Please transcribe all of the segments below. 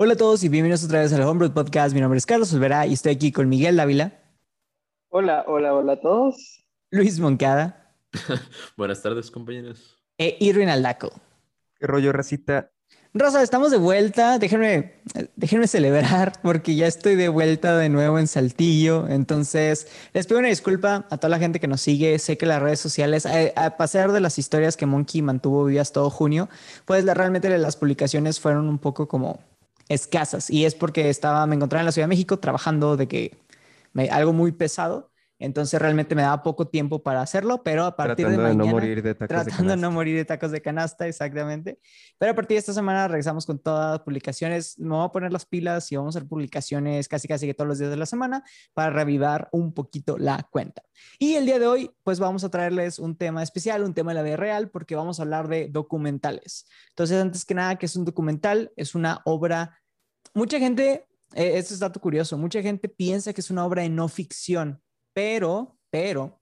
Hola a todos y bienvenidos otra vez al Homebrew Podcast. Mi nombre es Carlos Olvera y estoy aquí con Miguel Dávila. Hola, hola, hola a todos. Luis Moncada. Buenas tardes, compañeros. E Irwin Aldaco. ¿Qué rollo, racita? Rosa, estamos de vuelta. Déjenme, déjenme celebrar porque ya estoy de vuelta de nuevo en Saltillo. Entonces, les pido una disculpa a toda la gente que nos sigue. Sé que las redes sociales, a, a pasar de las historias que Monkey mantuvo vivas todo junio, pues la, realmente las publicaciones fueron un poco como escasas y es porque estaba, me encontraba en la Ciudad de México trabajando de que me, algo muy pesado. Entonces realmente me daba poco tiempo para hacerlo, pero a partir Tratando de de mañana... no morir de tacos de tratando de no morir de tacos de canasta, exactamente. Pero a partir de esta semana regresamos con todas las publicaciones. Me voy a poner las pilas y vamos a hacer publicaciones casi casi que todos los días de la semana para revivar un poquito la cuenta. Y el día de hoy, pues vamos a traerles un tema especial, un tema de la vida real, porque vamos a hablar de documentales. Entonces, antes que nada, ¿qué es un documental? Es una obra mucha gente, eh, esto es dato curioso, mucha gente piensa que es una obra de no ficción, pero, pero,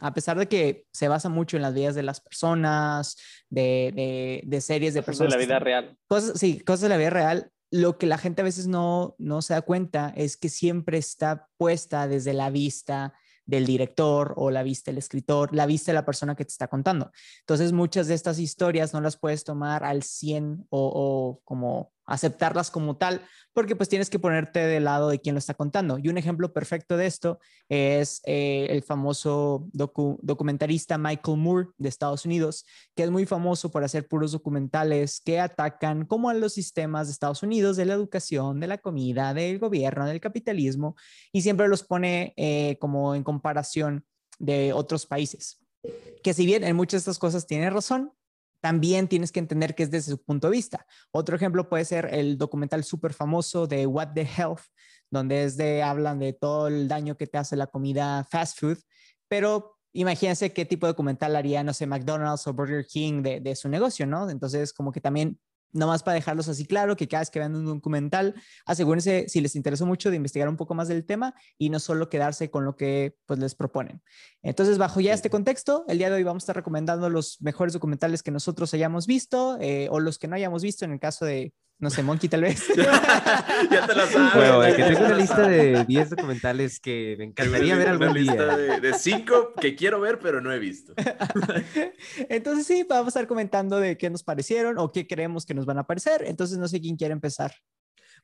a pesar de que se basa mucho en las vidas de las personas, de, de, de series de Cosas de personas. la que vida real. Cosas, sí, cosas de la vida real. Lo que la gente a veces no, no se da cuenta es que siempre está puesta desde la vista del director o la vista del escritor, la vista de la persona que te está contando. Entonces, muchas de estas historias no las puedes tomar al 100 o, o como aceptarlas como tal, porque pues tienes que ponerte del lado de quien lo está contando. Y un ejemplo perfecto de esto es eh, el famoso docu- documentarista Michael Moore de Estados Unidos, que es muy famoso por hacer puros documentales que atacan como a los sistemas de Estados Unidos, de la educación, de la comida, del gobierno, del capitalismo, y siempre los pone eh, como en comparación de otros países. Que si bien en muchas de estas cosas tiene razón, también tienes que entender que es desde su punto de vista. Otro ejemplo puede ser el documental súper famoso de What the Health, donde es hablan de todo el daño que te hace la comida fast food, pero imagínense qué tipo de documental haría, no sé, McDonald's o Burger King de su negocio, ¿no? Entonces, como que también, nomás para dejarlos así claro, que cada vez que vean un documental, asegúrense, si les interesó mucho, de investigar un poco más del tema y no solo quedarse con lo que pues les proponen. Entonces, bajo ya este contexto, el día de hoy vamos a estar recomendando los mejores documentales que nosotros hayamos visto eh, o los que no hayamos visto en el caso de, no sé, Monkey tal vez. ya te la sabes. Bueno, de que tengo una lista de 10 documentales que me encantaría ver Una algún lista día. De, de cinco que quiero ver, pero no he visto. Entonces, sí, vamos a estar comentando de qué nos parecieron o qué creemos que nos van a parecer. Entonces, no sé quién quiere empezar.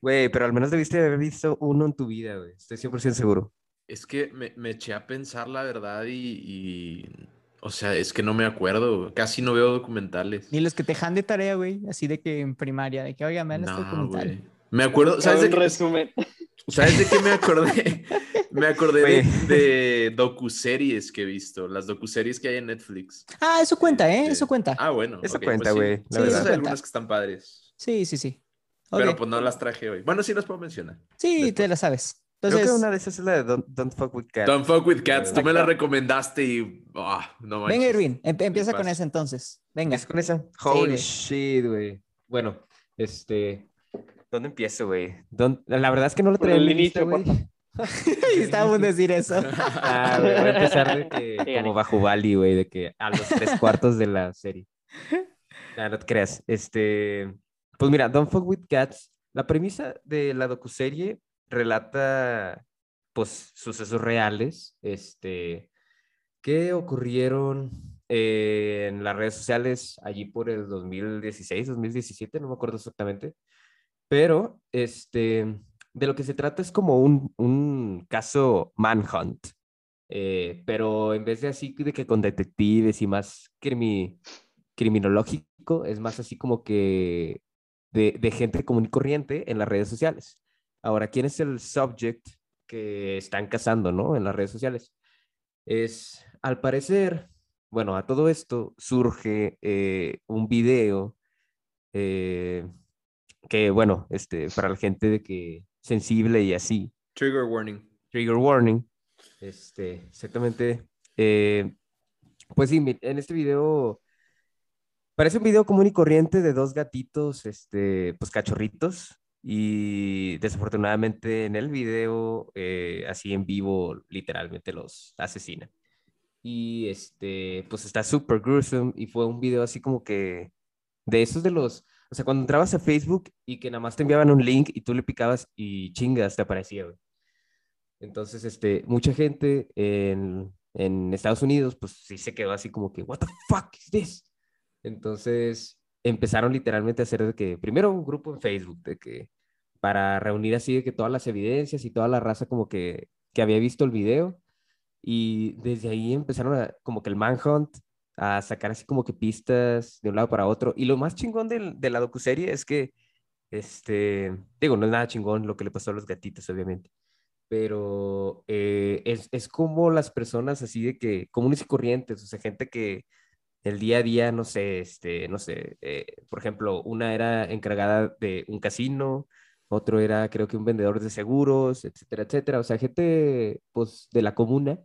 Güey, pero al menos debiste haber visto uno en tu vida, güey. Estoy 100% seguro. Es que me, me eché a pensar la verdad y, y- O sea, es que no me acuerdo. Casi no veo documentales. Ni los que te dejan de tarea, güey, así de que en primaria, de que, oigan, vean este No, documental. güey. Me acuerdo, ¿sabes de, resumen. ¿sabes de qué me acordé? Me acordé de, Güey. de docuseries que he visto, las docuseries que hay en Netflix. Ah, eso cuenta, ¿eh? Este, Eso cuenta. Ah, bueno. Eso cuenta, pues sí. güey, Sí, Esas hay algunas que están padres. Sí, sí, sí. Pero pues no las traje hoy. Bueno, sí las puedo mencionar. Sí, te después. la sabes. Creo Entonces, que una de esas es la de Don't, Don't Fuck With Cats. Don't fuck with cats. Tú me la recomendaste y. ah, no manches. venga, Irwin, em- empieza con esa entonces. Venga. ¿Empiezas con esa? Holy güey. shit, güey. Bueno, este... ¿Dónde empiezo, güey? ¿Dónde- La verdad es que no lo traía en el inicio, güey. Estábamos a decir eso. Ah, güey, voy a empezar de que, Sí, como bajo Bali, güey, de que a los tres cuartos de la serie. Nah, no te creas. Este, pues mira, Don't Fuck With Cats, la premisa de la docuserie relata, pues, sucesos reales, este, que ocurrieron eh, en las redes sociales allí por el 2016, 2017, no me acuerdo exactamente, pero, este, de lo que se trata es como un, un caso manhunt, eh, pero en vez de así de que con detectives y más crimi- criminológico, es más así como que de, de gente común y corriente en las redes sociales. Ahora, ¿quién es el subject que están cazando, no? En las redes sociales. Es, al parecer, bueno, a todo esto surge eh, un video eh, que, bueno, este, para la gente de que sensible y así, Trigger warning. trigger warning, este, exactamente. eh, pues sí, en este video parece un video común y corriente de dos gatitos, este, pues cachorritos, y desafortunadamente en el video, eh, así en vivo, literalmente los asesinan. Y este, pues está súper gruesome y fue un video así como que de esos de los o sea, cuando entrabas a Facebook y que nada más te enviaban un link y tú le picabas y chingas, te aparecía, güey. Entonces, este, mucha gente en, en Estados Unidos, pues sí se quedó así como que, what the fuck is this? Entonces, empezaron literalmente a hacer de que, primero un grupo en Facebook, de que, para reunir así de que todas las evidencias y toda la raza como que, que había visto el video. Y desde ahí empezaron a, como que el manhunt, a sacar así como que pistas de un lado para otro. Y lo más chingón de, de la docuserie es que, este, digo, no es nada chingón lo que le pasó a los gatitos, obviamente, pero eh, es, es como las personas así de que, comunes y corrientes, o sea, gente que el día a día, no sé, este, no sé, eh, por ejemplo, una era encargada de un casino, otro era creo que un vendedor de seguros, etcétera, etcétera, o sea, gente pues de la comuna,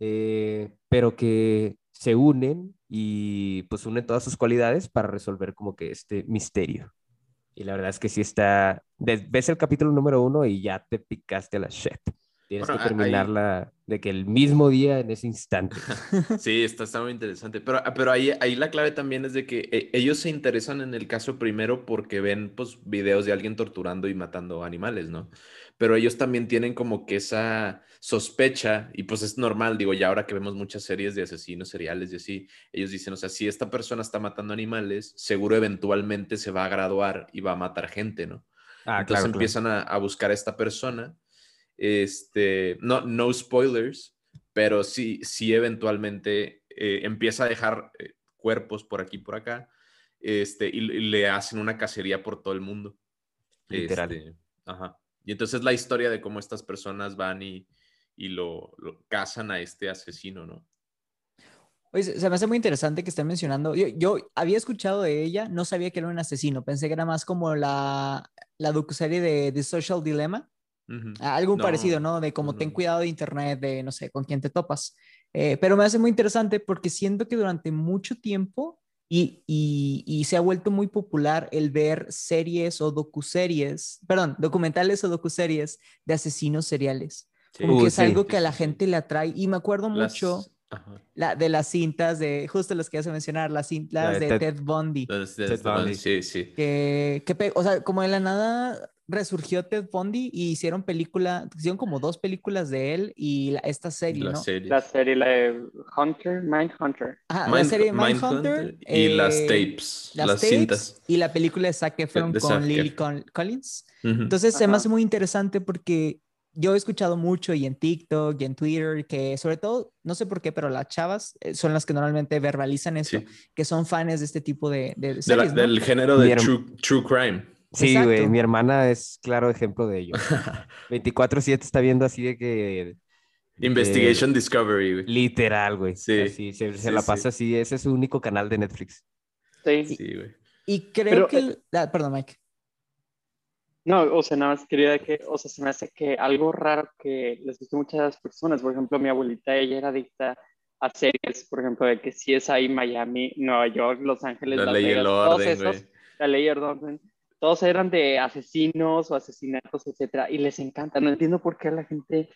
eh, pero que se unen y pues unen todas sus cualidades para resolver como que este misterio. Y la verdad es que sí está, ves el capítulo número uno y ya te picaste a la shit. Tienes Bueno, que a- ahí- terminarla de que el mismo día, en ese instante. Sí, está, está muy interesante. Pero, pero ahí, ahí la clave también es de que eh, ellos se interesan en el caso primero porque ven pues, videos de alguien torturando y matando animales, ¿no? Pero ellos también tienen como que esa sospecha, y pues es normal, digo, ya ahora que vemos muchas series de asesinos seriales y así, ellos dicen, o sea, si esta persona está matando animales, seguro eventualmente se va a graduar y va a matar gente, ¿no? Ah, Entonces claro, claro. empiezan a, a buscar a esta persona. Este, no, no spoilers, pero sí, sí eventualmente eh, empieza a dejar eh, cuerpos por aquí por acá. Este, y, y le hacen una cacería por todo el mundo. Literal. Este, ajá. Y entonces la historia de cómo estas personas van y, y lo, lo cazan a este asesino, ¿no? Oye, se se me hace muy interesante que estén mencionando. Yo, yo había escuchado de ella, no sabía que era un asesino. Pensé que era más como la, la docuserie de The Social Dilemma. Algo No, parecido, ¿no? De como no, ten cuidado de internet, de no sé, con quién te topas. Eh, pero me hace muy interesante porque siento que durante mucho tiempo y, y, y se ha vuelto muy popular el ver series o docuseries, perdón, documentales o docuseries de asesinos seriales. Sí, Como que Uy, es sí. algo que a la gente le atrae y me acuerdo Las- mucho la, de las cintas de, justo las que hace mencionar, las cintas de de Ted- Ted Bundy. Ted Bundy. Sí, sí. que, o sea, como de la nada resurgió Ted Bundy y hicieron película, hicieron como dos películas de él y la- esta serie, La ¿no? serie. La serie, la de Hunter, Mindhunter. Ajá, la Mind- serie Mindhunter Mindhunter y las eh, tapes, las, las, tapes cintas. y la película de Zac Efron de con Zac Lily Collins. Ujú. Entonces se me hace muy interesante porque yo he escuchado mucho y en TikTok y en Twitter que sobre todo, no sé por qué, pero las chavas eh, son las que normalmente verbalizan esto, Sí. que son fans de este tipo de, de De la- series, ¿no? Del género de true, true crime. Sí, güey, mi hermana es claro ejemplo de ello. 24/7 está viendo así de que... de Investigation Discovery, güey. Literal, güey. Sí, Así, se, se sí, la sí. pasa así, ese es su único canal de Netflix. Sí. Sí, güey. Y creo Pero, que... eh, el- ah, perdón, Mike. No, o sea, nada más quería que, o sea, se me hace que algo raro que les gusta a muchas personas, por ejemplo, mi abuelita, ella era adicta a series, por ejemplo, de que si es ahí Miami, Nueva York, Los Ángeles, La Las ley y Vegas, el todos orden, esos, güey. la ley y el orden, todos eran de asesinos o asesinatos, etcétera, y les encanta. No entiendo por qué a la gente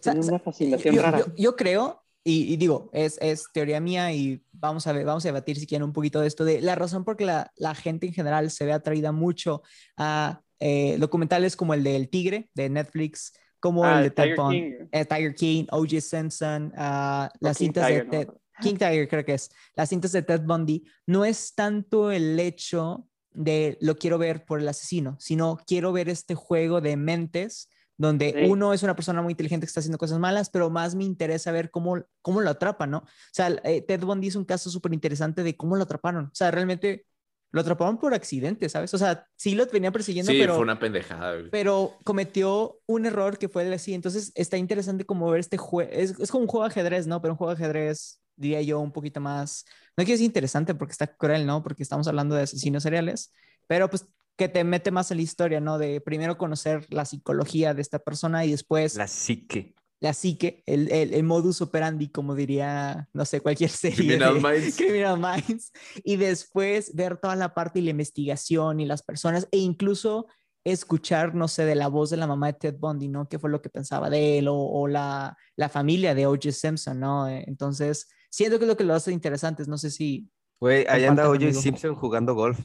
Sa- tiene sa- una fascinación yo, rara. yo- yo creo, y, y digo, es, es teoría mía y vamos a ver, vamos a debatir si quieren un poquito de esto, de la razón por la, la gente en general se ve atraída mucho a eh, documentales como el del Tigre de Netflix, como Ah, el de Tiger King. eh, Tiger King, O.J. Simpson, O las King cintas Tiger, de ¿no? Ted, King Tiger creo que es, las cintas de Ted Bundy, no es tanto el hecho de lo quiero ver por el asesino, sino quiero ver este juego de mentes donde Sí. uno es una persona muy inteligente que está haciendo cosas malas, pero más me interesa ver cómo, cómo lo atrapan, ¿no? O sea, eh, Ted Bundy es un caso súper interesante de cómo lo atraparon. O sea, realmente lo atraparon por accidente, ¿sabes? O sea, sí lo venía persiguiendo, Sí, pero fue una pendejada, güey. pero cometió un error que fue así. Entonces está interesante como ver este juego. Es, es como un juego de ajedrez, ¿no? Pero un juego de ajedrez, diría yo, un poquito más. No quiero decir interesante porque está cruel, ¿no? Porque estamos hablando de asesinos seriales, pero pues que te mete más en la historia, ¿no? De primero conocer la psicología de esta persona y después La psique. la psique, el, el, el modus operandi, como diría, no sé, cualquier serie. Criminal de- Minds. Criminal Minds. Y después ver toda la parte y la investigación y las personas e incluso escuchar, no sé, de la voz de la mamá de Ted Bundy, ¿no? ¿Qué fue lo que pensaba de él o, o la, la familia de O.J. Simpson, ¿no? Entonces, siento que es lo que lo hace interesante. No sé si... Güey, ahí anda conmigo. Simpson jugando golf.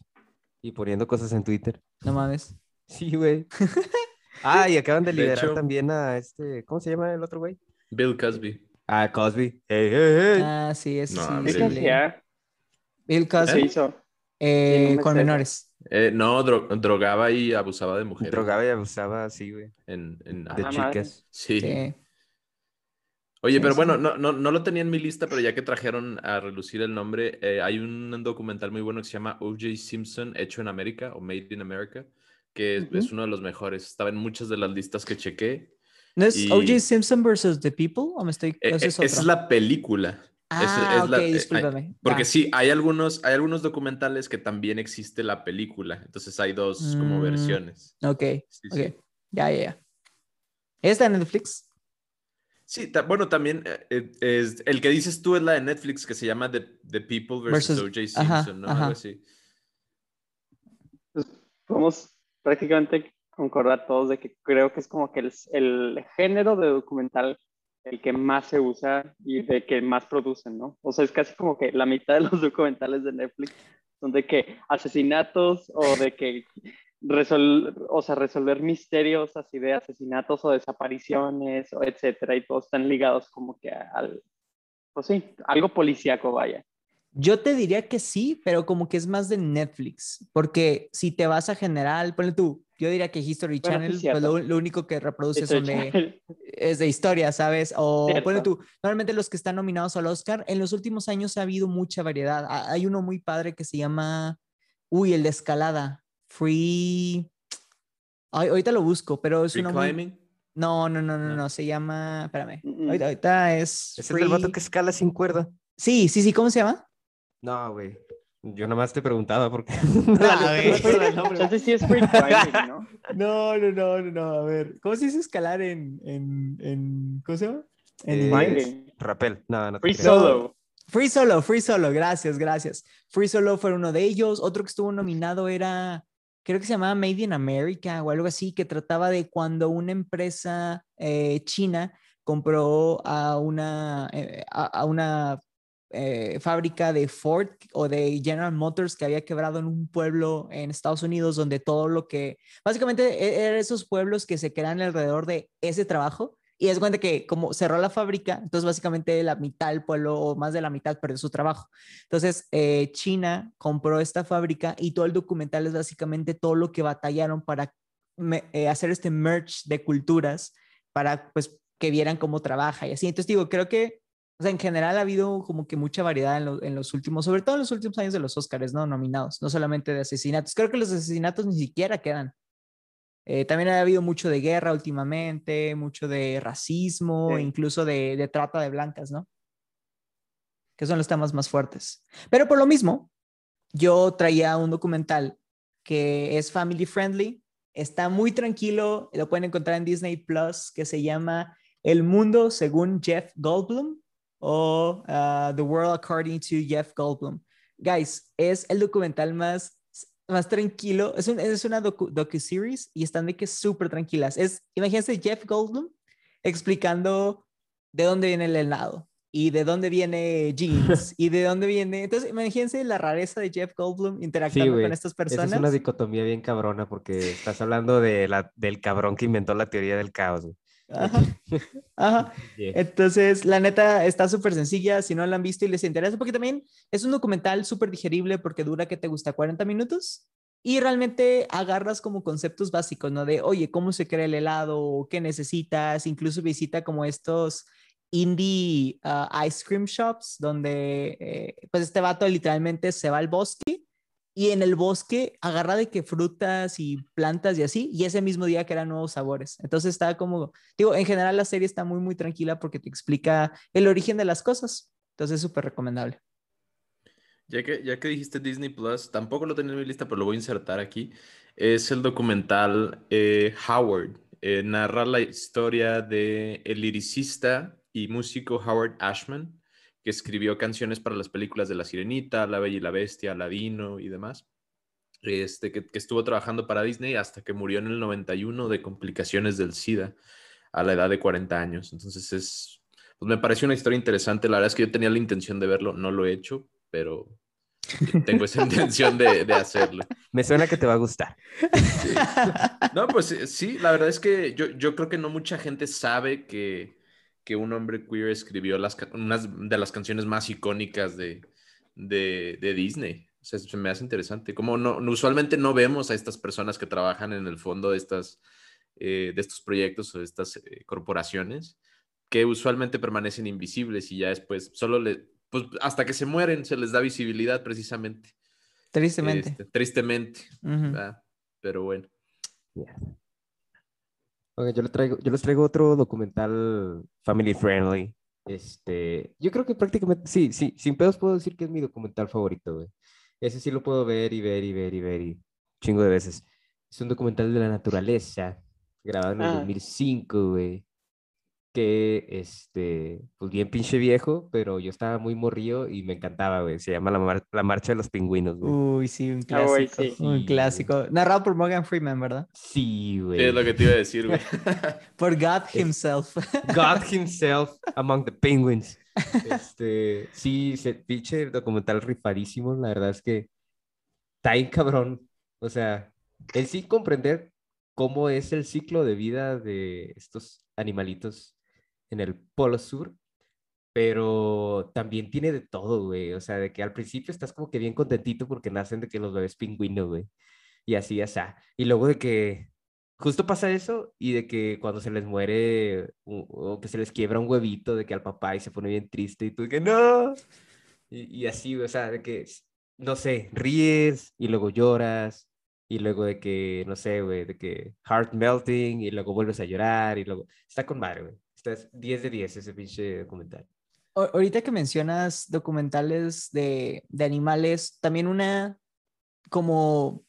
Y poniendo cosas en Twitter. No mames. Sí, güey. ah, y acaban de De liberar hecho- también a este, ¿cómo se llama el otro güey? Bill Cosby. Ah, Cosby. Hey, hey, hey. Ah, sí, eso No, sí. sí ¿Qué? Bill ¿Qué Cosby hizo? eh, Sí, con menores. Eh, no, dro- drogaba y abusaba de mujeres. Drogaba y abusaba así, güey. En, en- De Ah, madre. chicas. Sí. Sí. Oye, pero bueno, no, no, no lo tenía en mi lista, pero ya que trajeron a relucir el nombre, eh, hay un documental muy bueno que se llama O.J. Simpson, hecho en América o Made in America, que es, es Ujú. uno de los mejores. Estaba en muchas de las listas que chequé. ¿No es Y- O.J. Simpson versus The People? ¿O me estoy.? Eh, ese eh, es es la película. Ah, esa es la- eh, discúlpame. Porque Va. sí, hay algunos, hay algunos documentales que también existe la película. Entonces hay dos como Mm. versiones. Ok, Sí. Ya, ya, ya. ¿Está en Netflix? Sí, ta- bueno, también eh, eh, es, el que dices tú es la de Netflix que se llama The, The People versus, Versus- O.J. ajá, Simpson, ¿no? ajá. Algo así. Pues, podemos prácticamente concordar todos de que creo que es como que el, el género de documental el que más se usa y de que más producen, ¿no? O sea, es casi como que la mitad de los documentales de Netflix son de que asesinatos o de que resol o sea, resolver misterios así de asesinatos o desapariciones, o etcétera, y todos están ligados como que al, pues sí, algo policíaco, vaya. Yo te diría que sí, pero como que es más de Netflix, porque si te vas a general, ponle tú, yo diría que History Bueno, Channel, pues lo, lo único que reproduce son de, es de historia, ¿sabes? O Cierto. ponle tú, normalmente los que están nominados al Oscar, en los últimos años ha habido mucha variedad. Ha- Hay uno muy padre que se llama, uy, el de escalada, Free, Ay, ahorita lo busco, pero es Free uno muy... climbing. No, no, no, no, No. no, se llama, espérame, ahorita, ahorita es... ¿Ese es el vato Free- que escala sin cuerda? Sí, sí, sí, ¿cómo se llama? No, güey. Yo nomás te preguntaba porque... No. Entonces sí es free climbing, ¿no? No, no, no, no, no, a ver, ¿cómo se dice escalar en, en, en ¿cómo se llama? En Eh, inglés. Climbing. Rappel. No, no te Free solo. Free Solo, Free Solo, gracias, gracias. Free Solo fue uno de ellos. Otro que estuvo nominado era, creo que se llamaba Made in America o algo así, que trataba de cuando una empresa eh, china compró a una, eh, a, a una eh, fábrica de Ford o de General Motors que había quebrado en un pueblo en Estados Unidos donde todo lo que, básicamente e- eran esos pueblos que se quedan alrededor de ese trabajo. Y es cuenta que como cerró la fábrica, entonces básicamente la mitad del pueblo o más de la mitad perdió su trabajo. Entonces eh, China compró esta fábrica y todo el documental es básicamente todo lo que batallaron para me- eh, hacer este merge de culturas para pues que vieran cómo trabaja y así. Entonces digo, creo que en general ha habido como que mucha variedad en, en los últimos, sobre todo en los últimos años de los Oscars, ¿no? Nominados, no solamente de asesinatos. Creo que los asesinatos ni siquiera quedan. Eh, también ha habido mucho de guerra últimamente, mucho de racismo, Sí. incluso de, de trata de blancas, ¿no? Que son los temas más fuertes. Pero por lo mismo, yo traía un documental que es family friendly, está muy tranquilo, lo pueden encontrar en Disney Plus, que se llama El Mundo según Jeff Goldblum o uh, The World According to Jeff Goldblum. Guys, es el documental más más tranquilo. Es, un, es una docu, docu-series y están de que súper tranquilas. Es, imagínense Jeff Goldblum explicando de dónde viene el helado y de dónde viene jeans y de dónde viene. Entonces, imagínense la rareza de Jeff Goldblum interactuando güey. con estas Esa personas. es una dicotomía bien cabrona porque estás hablando de la, del cabrón que inventó la teoría del caos. güey. Ajá. Ajá. Entonces, la neta está súper sencilla. Si no la han visto y les interesa, porque también es un documental súper digerible porque dura, ¿qué te gusta? 40 minutos. Y realmente agarras como conceptos básicos, ¿no? De, oye, ¿cómo se crea el helado? ¿Qué necesitas? Incluso visita como estos indie uh, ice cream shops donde, eh, pues, este vato literalmente se va al bosque y en el bosque agarra de que frutas y plantas y así, y ese mismo día crean nuevos sabores. Entonces está como, digo, en general la serie está muy, muy tranquila porque te explica el origen de las cosas. Entonces es súper recomendable. Ya que, ya que dijiste Disney Plus, tampoco lo tenía en mi lista, pero lo voy a insertar aquí. Es el documental eh, Howard. Eh, narra la historia de el liricista y músico Howard Ashman, que escribió canciones para las películas de La Sirenita, La Bella y la Bestia, Aladino y demás. Este, que, que estuvo trabajando para Disney hasta que murió en el 91 de complicaciones del SIDA a la edad de 40 años. Entonces es, pues me pareció una historia interesante. La verdad es que yo tenía la intención de verlo, no lo he hecho, pero tengo esa intención de, de hacerlo. Me suena que te va a gustar. Sí. No, pues eh, sí, la verdad es que yo, yo creo que no mucha gente sabe que, que un hombre queer escribió las, unas de las canciones más icónicas de, de, de Disney. O sea, se me hace interesante. Como no, usualmente no vemos a estas personas que trabajan en el fondo de, estas, eh, de estos proyectos o de estas eh, corporaciones, que usualmente permanecen invisibles y ya después solo le, pues hasta que se mueren se les da visibilidad precisamente. Tristemente. Este, tristemente. Pero bueno. Ya. Ok, yo, les traigo, yo les traigo otro documental family friendly. Este, yo creo que prácticamente, sí, sí, sin pedos puedo decir que es mi documental favorito, güey. Ese sí lo puedo ver y ver y ver y ver y chingo de veces. Es un documental de la naturaleza, grabado en el Ah. 2005, güey. Que, este, pues bien pinche viejo, pero yo estaba muy morrío y me encantaba, güey. Se llama La, Mar- La Marcha de los Pingüinos, güey. Uy, sí, un Ah, clásico. sí. Un Sí, clásico. Narrado por Morgan Freeman, ¿verdad? Sí, güey. Sí, es lo que te iba a decir, güey. Por God himself. God himself among the penguins. Este, sí, se pinche documental rifadísimo. La verdad es que está bien cabrón. O sea, en sí comprender cómo es el ciclo de vida de estos animalitos en el Polo Sur, pero también tiene de todo, güey. O sea, de que al principio estás como que bien contentito porque nacen de que los bebés pingüinos, güey. Y así, o sea. Y luego de que justo pasa eso y de que cuando se les muere o que se les quiebra un huevito de que al papá y se pone bien triste y tú de que no. Y, y así, o sea, de que, no sé, ríes y luego lloras y luego de que, no sé, güey, de que heart melting y luego vuelves a llorar y luego... Está con madre, güey. Está es 10 de 10 ese pinche documental. Ahorita que mencionas documentales de, de animales, también una como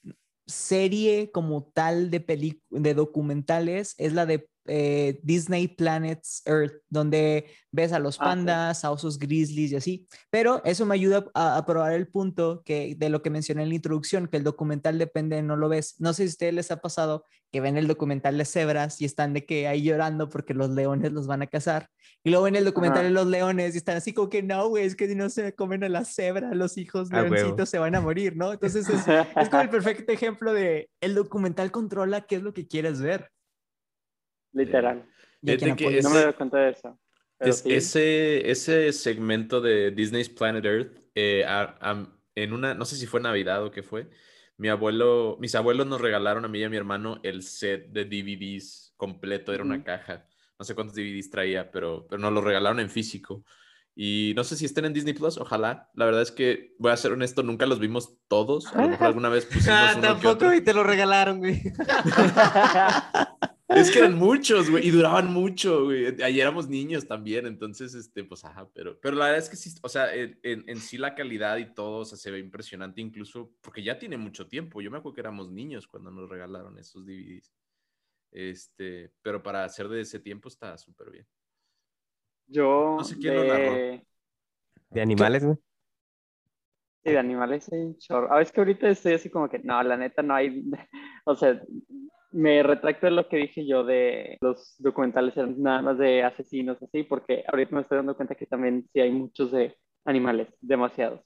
serie como tal de, de documentales es la de eh, Disney Planets Earth, donde ves a los Ah, pandas, a osos grizzlies y así. Pero eso me ayuda a, a probar el punto que, de lo que mencioné en la introducción, que el documental depende, no lo ves. No sé si a ustedes les ha pasado que ven el documental de cebras y están de que ahí llorando porque los leones los van a cazar. Y luego ven el documental Ajá. de los leones y están así como que no, güey, es que si no se comen a la cebra, los hijos A huevo. leoncitos se van a morir, ¿no? Entonces es, es como el perfecto ejemplo de el documental controla qué es lo que quieres ver. Literal. Que apoyes. No me doy cuenta de eso. Es- sí. ese, ese segmento de Disney's Planet Earth, eh, a- a- en una, no sé si fue Navidad o qué fue, mi abuelo, mis abuelos nos regalaron a mí y a mi hermano el set de DVDs completo, era una Ujú. caja. No sé cuántos DVDs traía, pero, pero nos lo regalaron en físico. Y no sé si estén en Disney Plus, ojalá. La verdad es que, voy a ser honesto, nunca los vimos todos. A lo mejor alguna vez pusimos Ah, uno que otro. tampoco y te lo regalaron, güey. Es que eran muchos, güey, y duraban mucho, güey. Ahí éramos niños también, entonces, este, pues, ajá, pero, pero la verdad es que sí, o sea, en, en- en sí la calidad y todo, o sea, se ve impresionante incluso, porque ya tiene mucho tiempo. Yo me acuerdo que éramos niños cuando nos regalaron esos DVDs. Este, pero para hacer de ese tiempo está súper bien. Yo. No sé quién lo narró. de... De animales, güey. Sí, de animales hay chorro. A veces que ahorita estoy así como que, no, la neta no hay, o sea, me retracto de lo que dije yo de los documentales eran nada más de asesinos así, porque ahorita me estoy dando cuenta que también sí hay muchos de animales, demasiados.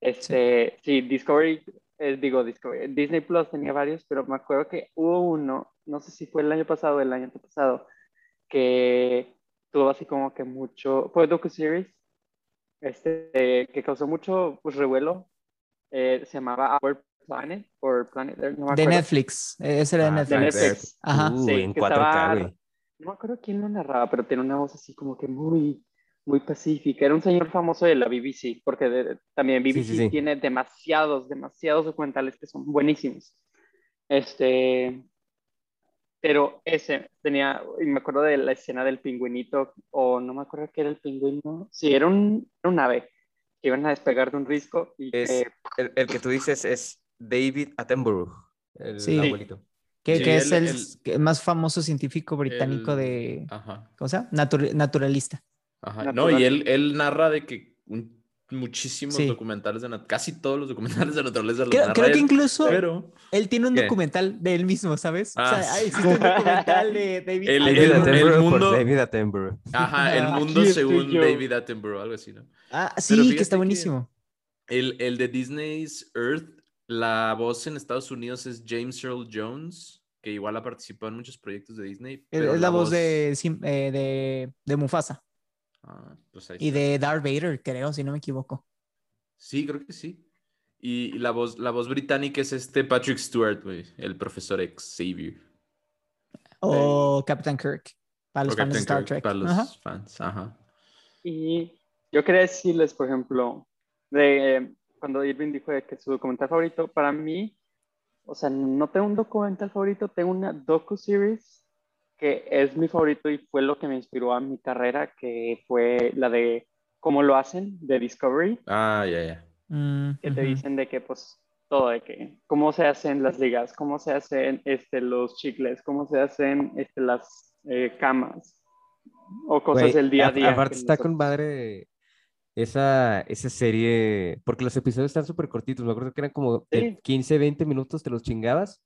Este, sí, Discovery, eh, digo Discovery, Disney Plus tenía varios, pero me acuerdo que hubo uno, no sé si fue el año pasado o el año pasado, que tuvo así como que mucho, fue docu-series, este, que causó mucho pues, revuelo, eh, se llamaba Our Planet, or Planet Earth, no me De. Netflix, eh, ese era de Ah, De Netflix. Netflix. Ajá. Uh, Sí, en que 4K, estaba-. No me acuerdo quién lo narraba, pero tiene una voz así como que muy, muy pacífica. Era un señor famoso de la BBC, porque de- también BBC sí, sí. tiene demasiados, demasiados documentales que son buenísimos. Este, pero ese tenía, y me acuerdo de la escena del pingüinito, o no me acuerdo qué era el pingüino. Sí, era un, era un ave que iban a despegar de un risco y Es, que el, el que tú dices es David Attenborough, el Sí. abuelito. Que, Sí, que es el- el, el- más famoso científico británico El- de, Ajá, ¿cómo se llama? Natur- naturalista. ajá. Natural. No, y él, él narra de que un- muchísimos Sí. documentales de casi todos los documentales de naturaleza los Creo, narra creo que él, incluso pero él tiene un ¿Qué? documental de él mismo, ¿sabes? Ah, o sea, sí. existe un documental de David. El- David el- Attenborough por mundo- David Attenborough. Ajá, el Aquí mundo según. David Attenborough, algo así, ¿no? Ah, sí, que está que- buenísimo. El, el de Disney's Earth, la voz en Estados Unidos es James Earl Jones, que igual ha participado en muchos proyectos de Disney. Es, pero es la voz de, eh, de, de Mufasa Ah, pues ahí y está. de Darth Vader, creo, si no me equivoco. Sí, creo que sí. Y la voz, la voz británica es este Patrick Stewart, güey, el profesor Xavier. O Captain Kirk, para los O fans de Star Kirk, Trek. Para los Ajá. fans, ajá. Y yo quería decirles, por ejemplo, de cuando Irving dijo que su documental favorito, para mí, o sea, no tengo un documental favorito, tengo una docu-series que es mi favorito y fue lo que me inspiró a mi carrera, que fue la de cómo lo hacen, de Discovery, Ah, ya, ya. Mm, que te dicen de que, pues, todo de que, cómo se hacen las ligas, cómo se hacen este, los chicles, cómo se hacen este, las eh, camas, o cosas Güey, del día a a- día. Aparte está con nosotros- madre esa, esa serie, porque los episodios están súper cortitos, me acuerdo que eran como Sí. 15, 20 minutos, te los chingabas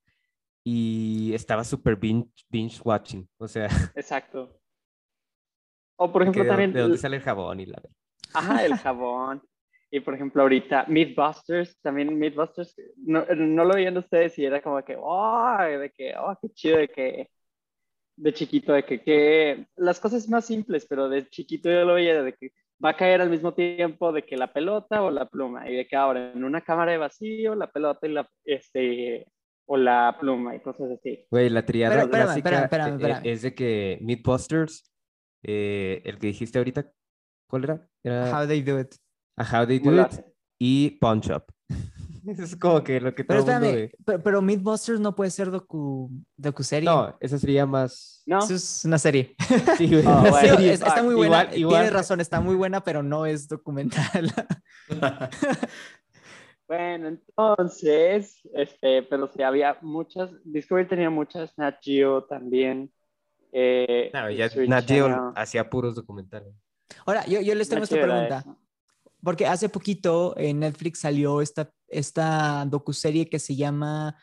y estaba súper binge, binge watching, o sea, Exacto. O por ejemplo de, también, de dónde sale el jabón y la... ajá, el jabón. Y por ejemplo ahorita, Mythbusters, también Mythbusters, no, no lo veían ustedes y era como que, oh, de que, oh, qué chido, de que, de chiquito, de que, que, las cosas más simples, pero de chiquito yo lo veía de que va a caer al mismo tiempo de que la pelota o la pluma, y de que ahora en una cámara de vacío, la pelota y la, este, o la pluma y cosas así. Güey, la triada Pero, espérame, clásica espérame, espérame, eh, espérame. es de que Mythbusters, eh, el que dijiste ahorita, ¿cuál era? Era How they do it. a How They ¿Cómo Do lo It y Punch Up. es como que lo que Pero todo mundo espérame, ve. pero, pero Mythbusters no puede ser docu, docuserie. No, esa sería más... ¿No? Eso es una serie. Sí, güey, Ah, una bueno. Serie. es- está muy buena. Igual- igual- Tienes razón, está muy buena, pero no es documental. Bueno, entonces, este, pero sí, había muchas, Discovery tenía muchas, Nat Geo también. eh, No, ya Nat Geo hacía puros documentales. Ahora, yo, yo les tengo Nat esta pregunta. Porque hace poquito en Netflix salió esta, esta docuserie que se llama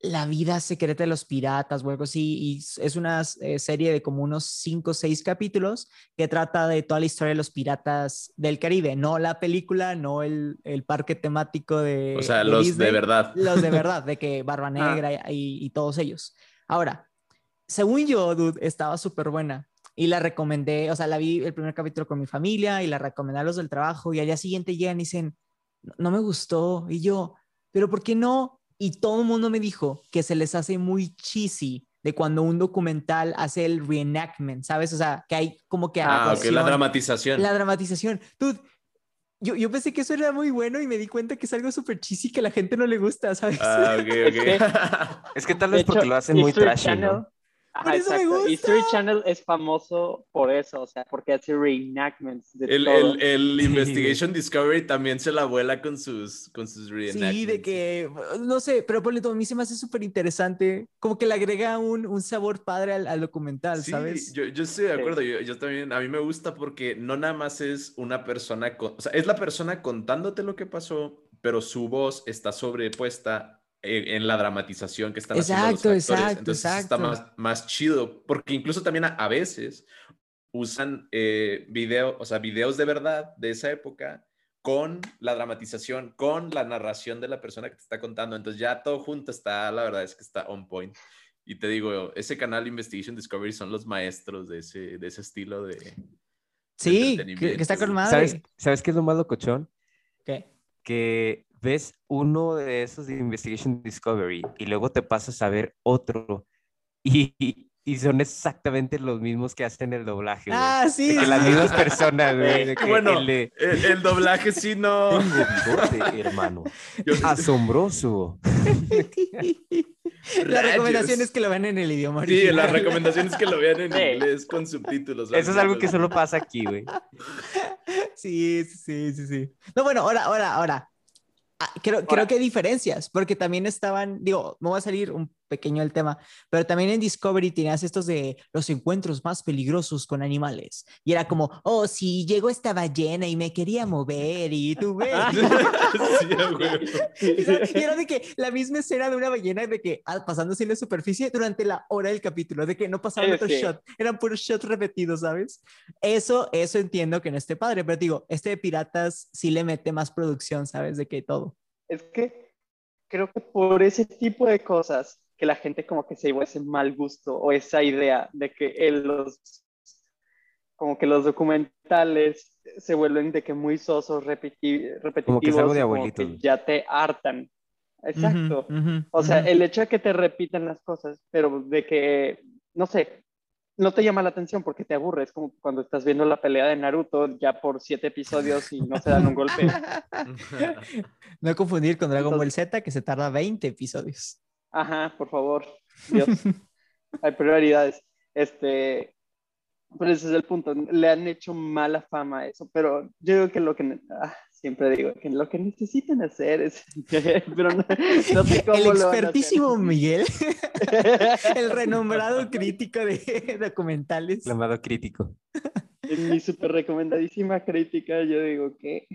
La vida secreta de los piratas o algo así. Y es una eh, serie de como unos 5 o 6 capítulos que trata de toda la historia de los piratas del Caribe. No la película, no el, el parque temático de. O sea, de los Disney, de verdad. Los de verdad, de que Barba Ah. Negra y, y todos ellos. Ahora, según yo, dude, estaba súper buena. Y la recomendé, o sea, la vi el primer capítulo con mi familia y la recomendé a los del trabajo y al día siguiente llegan y dicen, no, me gustó. Y yo, pero ¿por qué no? Y todo el mundo me dijo que se les hace muy cheesy de cuando un documental hace el reenactment, ¿sabes? O sea, que hay como que Ah, ok, la dramatización. la dramatización. Dude, yo, yo pensé que eso era muy bueno y me di cuenta que es algo súper cheesy que a la gente no le gusta, ¿sabes? Ah, ok, Es que- ok. Es que tal vez porque hecho, lo hacen muy trashy, Channel- ¿no? Ajá, Por eso me exacto. gusta. History Channel es famoso por eso, o sea, porque hace reenactments de El, todo. el, el Investigation Discovery también se la vuela con sus, con sus Sí, reenactments. de que, no sé, pero ponle todo, a mí se me hace súper interesante, como que le agrega un, un sabor padre al, al documental, Sí, ¿sabes? yo, yo estoy de Sí. acuerdo. Yo, yo también, a mí me gusta porque no nada más es una persona, con- o sea, es la persona contándote lo que pasó, pero su voz está sobrepuesta en, en la dramatización que están haciendo Exacto, los actores. exacto, Entonces exacto. está más, más chido, porque incluso también a, a veces usan eh, video, o sea, videos de verdad de esa época con la dramatización, con la narración de la persona que te está contando. Entonces ya todo junto está, la verdad es que está on point. Y te digo, ese canal Investigation Discovery son los maestros de ese, de ese estilo de... de Sí, que, que está con madre. ¿Sabes, ¿Sabes qué es lo más locochón? ¿Qué? Que ves uno de esos de Investigation Discovery y luego te pasas a ver otro y, y- son exactamente los mismos que hacen el doblaje, güey. Ah, sí. De que las mismas personas, güey. de que Bueno, el de, El, el doblaje sí no... Tengo bigote, hermano. Yo- Asombroso. La recomendación es que lo vean en el idioma Sí, original. la recomendación es que lo vean en Sí. inglés con subtítulos. Eso es algo que solo pasa aquí, güey. Sí, sí, sí, sí, sí. No, bueno, ahora, ahora, ahora. Ah, creo, creo que hay diferencias, porque también estaban, digo, me voy a salir un pequeño el tema, pero también en Discovery tenías estos de los encuentros más peligrosos con animales. Y era como, oh, si llegó esta ballena y me quería mover y tú ves. y era de que la misma escena de una ballena de que ah, pasándose en la superficie durante la hora del capítulo, de que no pasaba otro shot, eran puros shots repetidos, ¿sabes? Eso, eso entiendo que no esté padre, pero digo, este de piratas sí le mete más producción, ¿sabes? De que todo. Es que creo que por ese tipo de cosas que la gente como que se llevó ese mal gusto o esa idea de que los como que los documentales se vuelven de que muy sosos, repetitivos, como que, es algo de abuelito. ya te hartan. Exacto. o sea, el hecho de que te repitan las cosas, pero de que, no sé, no te llama la atención porque te aburres, como cuando estás viendo la pelea de Naruto ya por siete episodios y no se dan un golpe. no confundir con Dragon Ball Z, que se tarda 20 episodios. Ajá, por favor. Dios. Hay prioridades. Este, pero ese es el punto. Le han hecho mala fama a eso, pero yo digo que lo que ah, siempre digo que lo que necesitan hacer es, pero no, sé cómo el expertísimo Miguel, el renombrado crítico de documentales. Llamado crítico. En mi súper recomendadísima crítica, yo digo que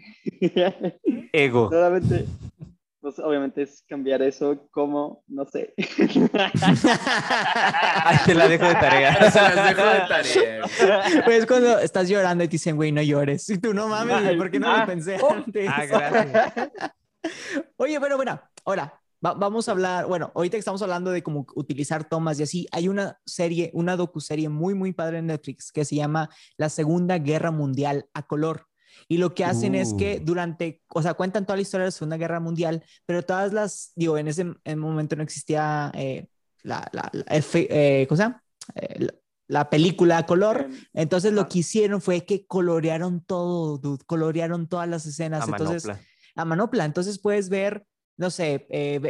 ego. Solamente, pues obviamente es cambiar eso como, no sé. te la dejo de tarea. Se las dejo de tarea. Pues cuando estás llorando y te dicen, güey, no llores. Y tú, no mames, ¿por qué no lo ah, pensé oh. antes? Ah, gracias. Oye, bueno, bueno, ahora, vamos a hablar, bueno, ahorita que estamos hablando de cómo utilizar tomas y así, hay una serie, una docuserie muy, muy padre en Netflix que se llama La Segunda Guerra Mundial a color. Y lo que hacen es que uh. durante, o sea, cuentan toda la historia de la Segunda Guerra Mundial, pero todas las, digo, en ese momento no existía eh, la, la, eh, ¿cómo eh, la película a color. Entonces lo que hicieron fue que colorearon todo, dude, colorearon todas las escenas. A Entonces, manopla. a manopla. Entonces puedes ver, no sé,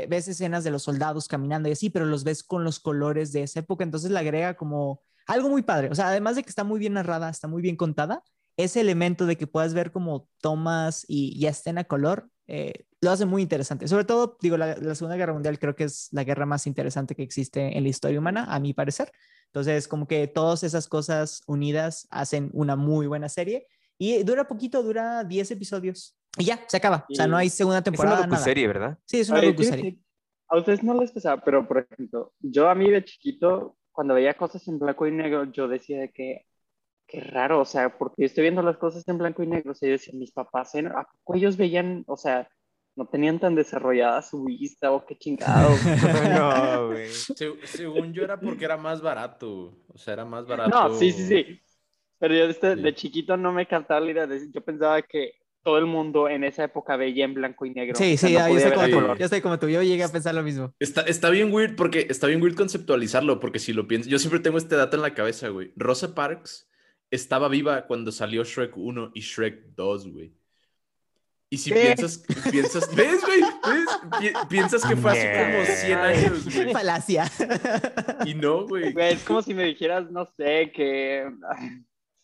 ves escenas de los soldados caminando y así, pero los ves con los colores de esa época. Entonces le agrega como algo muy padre. O sea, además de que está muy bien narrada, está muy bien contada, ese elemento de que puedas ver como tomas y ya estén a color, eh, lo hace muy interesante. Sobre todo, digo, la, Segunda Guerra Mundial creo que es la guerra más interesante que existe en la historia humana, a mi parecer. Entonces, como que todas esas cosas unidas hacen una muy buena serie. Y dura poquito, dura 10 episodios. Y ya, se acaba. O sea, no hay segunda temporada. Es una serie, ¿verdad? Sí, es una serie A ustedes no les pesaba, pero por ejemplo, yo a mí de chiquito, cuando veía cosas en blanco y negro, yo decía de que qué raro, o sea, porque estoy viendo las cosas en blanco y negro, o sea, decían mis papás. ¿a poco ellos veían, o sea, no tenían tan desarrollada su vista o qué chingados? no, güey. según yo era porque era más barato, o sea, era más barato. No, sí, sí, sí. Pero yo de, de chiquito no me cantaba la idea, de, yo pensaba que todo el mundo en esa época veía en blanco y negro. Sí, sí, yo, estoy como tú, yo estoy como tú, yo llegué a pensar lo mismo. Está, está bien weird porque está bien weird conceptualizarlo, porque si lo piensas, yo siempre tengo este dato en la cabeza, güey. Rosa Parks estaba viva cuando salió Shrek 1 y Shrek 2, güey. Y si piensas, piensas, ¿ves, güey? piensas que fue hace como 100 años, güey. Falacia. Y no, güey. Es como si me dijeras, no sé, que...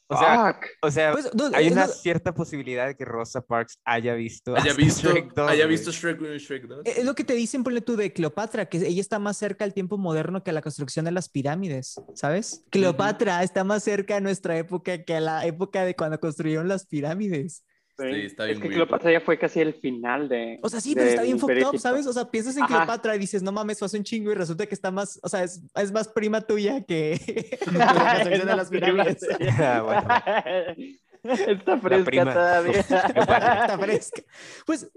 O sea, o sea pues, hay una cierta posibilidad de que Rosa Parks haya visto haya visto Shrek 2, haya visto Shrek 1 y Shrek 2. Es lo que te dicen, ponle tú, de Cleopatra, que ella está más cerca al tiempo moderno que a la construcción de las pirámides, ¿sabes? Cleopatra está más cerca a nuestra época que a la época de cuando construyeron las pirámides. Sí, está bien. Es que Cleopatra ya fue casi el final de. O sea, sí, pero está bien fucked up, ¿sabes? O sea, piensas en Cleopatra y dices, no mames, fue hace un chingo y resulta que está más, o sea, es, es más prima tuya que de las pirámides. Está fresca todavía. está fresca. Pues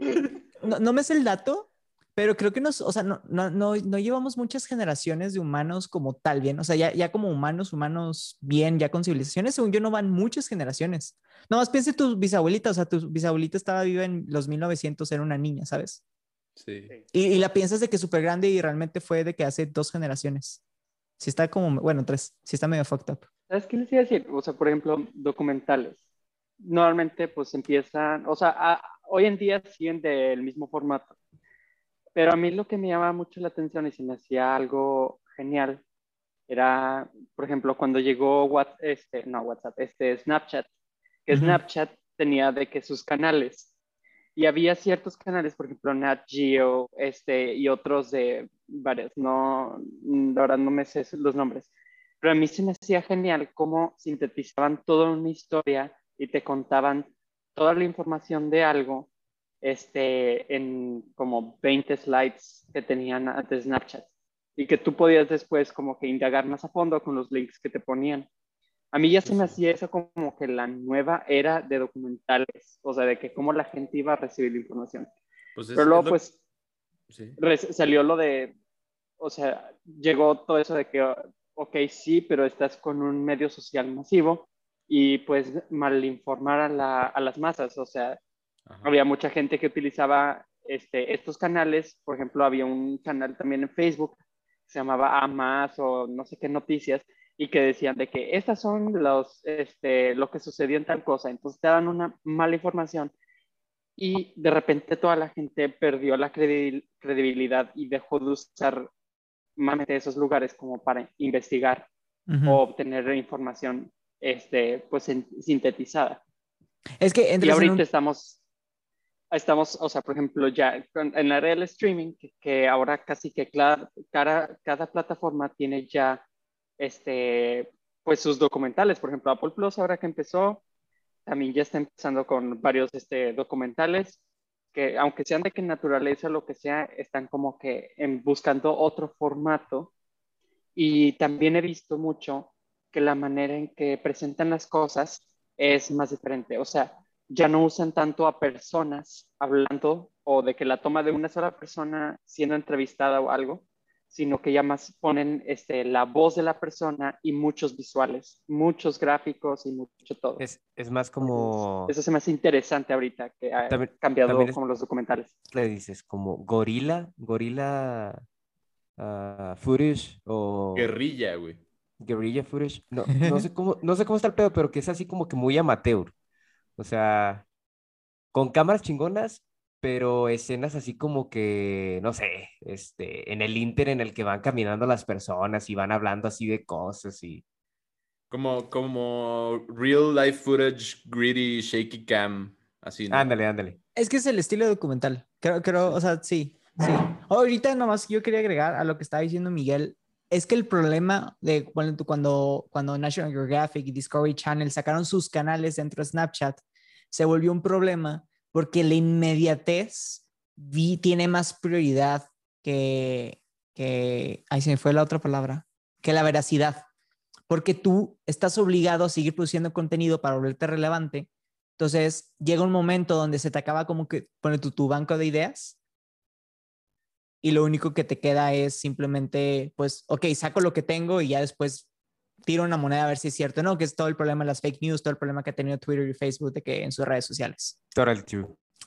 no, no me sé el dato, pero creo que nos, o sea, no, no, no, no, llevamos muchas generaciones de humanos como tal bien, o sea, ya, ya como humanos, humanos bien, ya con civilizaciones, según yo no van muchas generaciones. No más piense tu bisabuelita, o sea, tu bisabuelita estaba viva en los 1900, era una niña, ¿sabes? Sí. Y, y la piensas de que súper grande y realmente fue de que hace dos generaciones. Sí está como, bueno, tres, sí está medio fucked up. ¿Sabes qué les iba a decir? O sea, por ejemplo, documentales. Normalmente pues empiezan, o sea, hoy en día siguen del mismo formato pero a mí lo que me llamaba mucho la atención y se me hacía algo genial era, por ejemplo, cuando llegó WhatsApp, este, no WhatsApp, este Snapchat, que Snapchat tenía de que sus canales Y había ciertos canales, por ejemplo, Nat Geo este, y otros de varias, no, ahora no me sé los nombres, pero a mí se me hacía genial cómo sintetizaban toda una historia y te contaban toda la información de algo este, en como 20 slides que tenían antes Snapchat. Y que tú podías después como que indagar más a fondo con los links que te ponían. A mí ya se me hacía eso como que la nueva era de documentales, o sea, de que cómo la gente iba a recibir la información. Pues Pero luego, pues, salió lo de, o sea, llegó todo eso de que, ok, sí, pero estás con un medio social masivo y pues malinformar a, la, a las masas, o sea, había mucha gente que utilizaba este, estos canales, por ejemplo, había un canal también en Facebook se llamaba A más o no sé qué noticias y que decían de que estas son los, este, lo que sucedió en tal cosa. Entonces te dan una mala información y de repente toda la gente perdió la credibilidad y dejó de usar más esos lugares como para investigar o obtener información este, pues sintetizada. Es que y ahorita estamos estamos, o sea, por ejemplo, ya en la real streaming, que, ahora casi que cada, cada, plataforma tiene ya, este, pues sus documentales. Por ejemplo, Apple Plus, ahora que empezó, también ya está empezando con varios este, documentales que, aunque sean de que naturaleza lo que sea, están como que en, buscando otro formato. Y también he visto mucho que la manera en que presentan las cosas es más diferente. O sea, ya no usan tanto a personas hablando o de que la toma de una sola persona siendo entrevistada o algo, sino que ya más ponen este, la voz de la persona y muchos visuales, muchos gráficos y mucho todo. Es, es más como... Eso se me hace interesante ahorita, que ha cambiado como los documentales. Le dices como gorila, gorila uh, footage o... Guerrilla, güey. Guerrilla footage. No, no, sé cómo, no sé cómo está el pedo, pero que es así como que muy amateur. O sea, con cámaras chingonas, pero escenas así como que, no sé, este, en el inter en el que van caminando las personas y van hablando así de cosas y... Como, como real life footage, gritty, shaky cam, así. ¿no? Ándale, ándale. Es que es el estilo documental. Creo, creo, o sea, sí, sí. Ahorita nomás yo quería agregar a lo que estaba diciendo Miguel, es que el problema de cuando, cuando, cuando National Geographic y Discovery Channel sacaron sus canales dentro de Snapchat, se volvió un problema porque la inmediatez vi, tiene más prioridad que, que, ahí se me fue la otra palabra, que la veracidad. Porque tú estás obligado a seguir produciendo contenido para volverte relevante. Entonces llega un momento donde se te acaba como que pone tu, tu banco de ideas y lo único que te queda es simplemente, pues, ok, saco lo que tengo y ya después tiro una moneda a ver si es cierto no, que es todo el problema de las fake news, todo el problema que ha tenido Twitter y Facebook de que en sus redes sociales.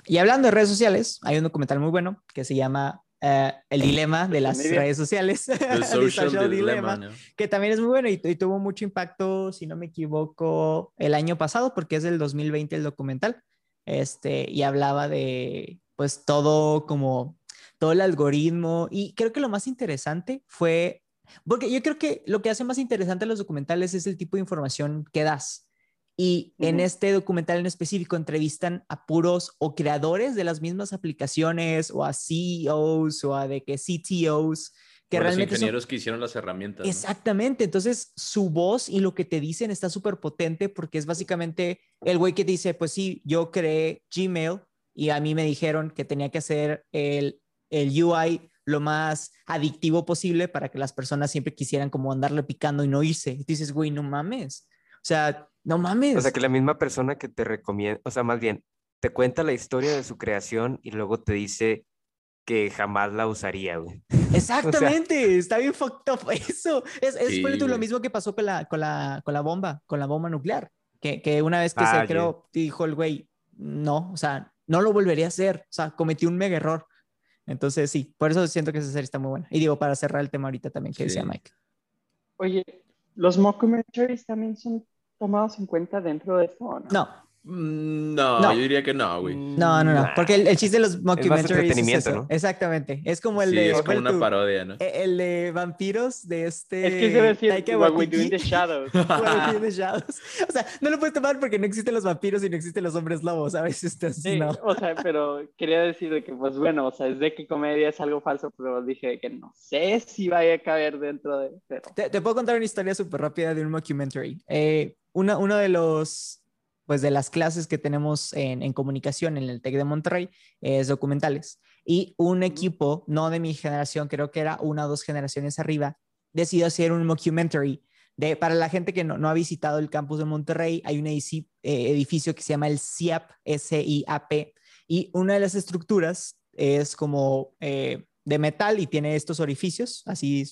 Y hablando de redes sociales, hay un documental muy bueno que se llama eh, El dilema de las redes sociales, El social, dilemma, que también es muy bueno y, tuvo mucho impacto, si no me equivoco, el año pasado, porque es del 2020 el documental, este, y hablaba de, pues, todo como, todo el algoritmo, y creo que lo más interesante fue porque yo creo que lo que hace más interesante los documentales es el tipo de información que das. Y en este documental en específico entrevistan a puros o creadores de las mismas aplicaciones o a CEOs o a de que CTOs que o realmente los ingenieros que hicieron las herramientas. Exactamente, entonces su voz y lo que te dicen está súper potente porque es básicamente el güey que dice, pues sí, yo creé Gmail y a mí me dijeron que tenía que hacer el, el UI lo más adictivo posible para que las personas siempre quisieran como andarle picando y no irse. Y tú dices, güey, no mames. O sea, no mames. O sea, que la misma persona que te recomienda, o sea, más bien, te cuenta la historia de su creación y luego te dice que jamás la usaría, güey. Exactamente, está bien fucked up eso. Es, es lo mismo que pasó con la, con la, con la bomba, con la bomba nuclear, que, que una vez que se ah, creó, dijo el güey, no, o sea, no lo volvería a hacer, o sea, cometí un mega error. Entonces, sí, por eso siento que esa serie está muy buena. Y digo, para cerrar el tema ahorita también que decía Mike. Oye, ¿los mockumentaries también son tomados en cuenta dentro de esto no? Mm, No, No. yo diría que no, güey. No, no, no. Nah. Porque el, el chiste de los mockumentaries es entretenimiento, eso. ¿no? Exactamente. Es como el Sí, de. es como ¿cuál una tú? parodia, ¿no? Eh, El de vampiros de este. Es que se ve decir Taika What We Do in the. Shadows. What We Do in the Shadows. O sea, no lo puedes tomar porque no existen los vampiros y no existen los hombres lobos, ¿sabes? Entonces, Sí, no. o sea, pero quería decir de que, pues bueno, o sea, es de que comedia es algo falso, pero dije que no sé si vaya a caber dentro de... Pero... Te, te puedo contar una historia súper rápida de un mockumentary. Eh, una, uno de los, pues de las clases que tenemos en, en comunicación en el TEC de Monterrey es documentales. Y un equipo, no de mi generación, creo que era una o dos generaciones arriba, decidió hacer un mockumentary. De, para la gente que no, no ha visitado el campus de Monterrey, hay un eh, edificio que se llama el SIAP, S-I-A-P, y una de las estructuras es como eh, de metal y tiene estos orificios, así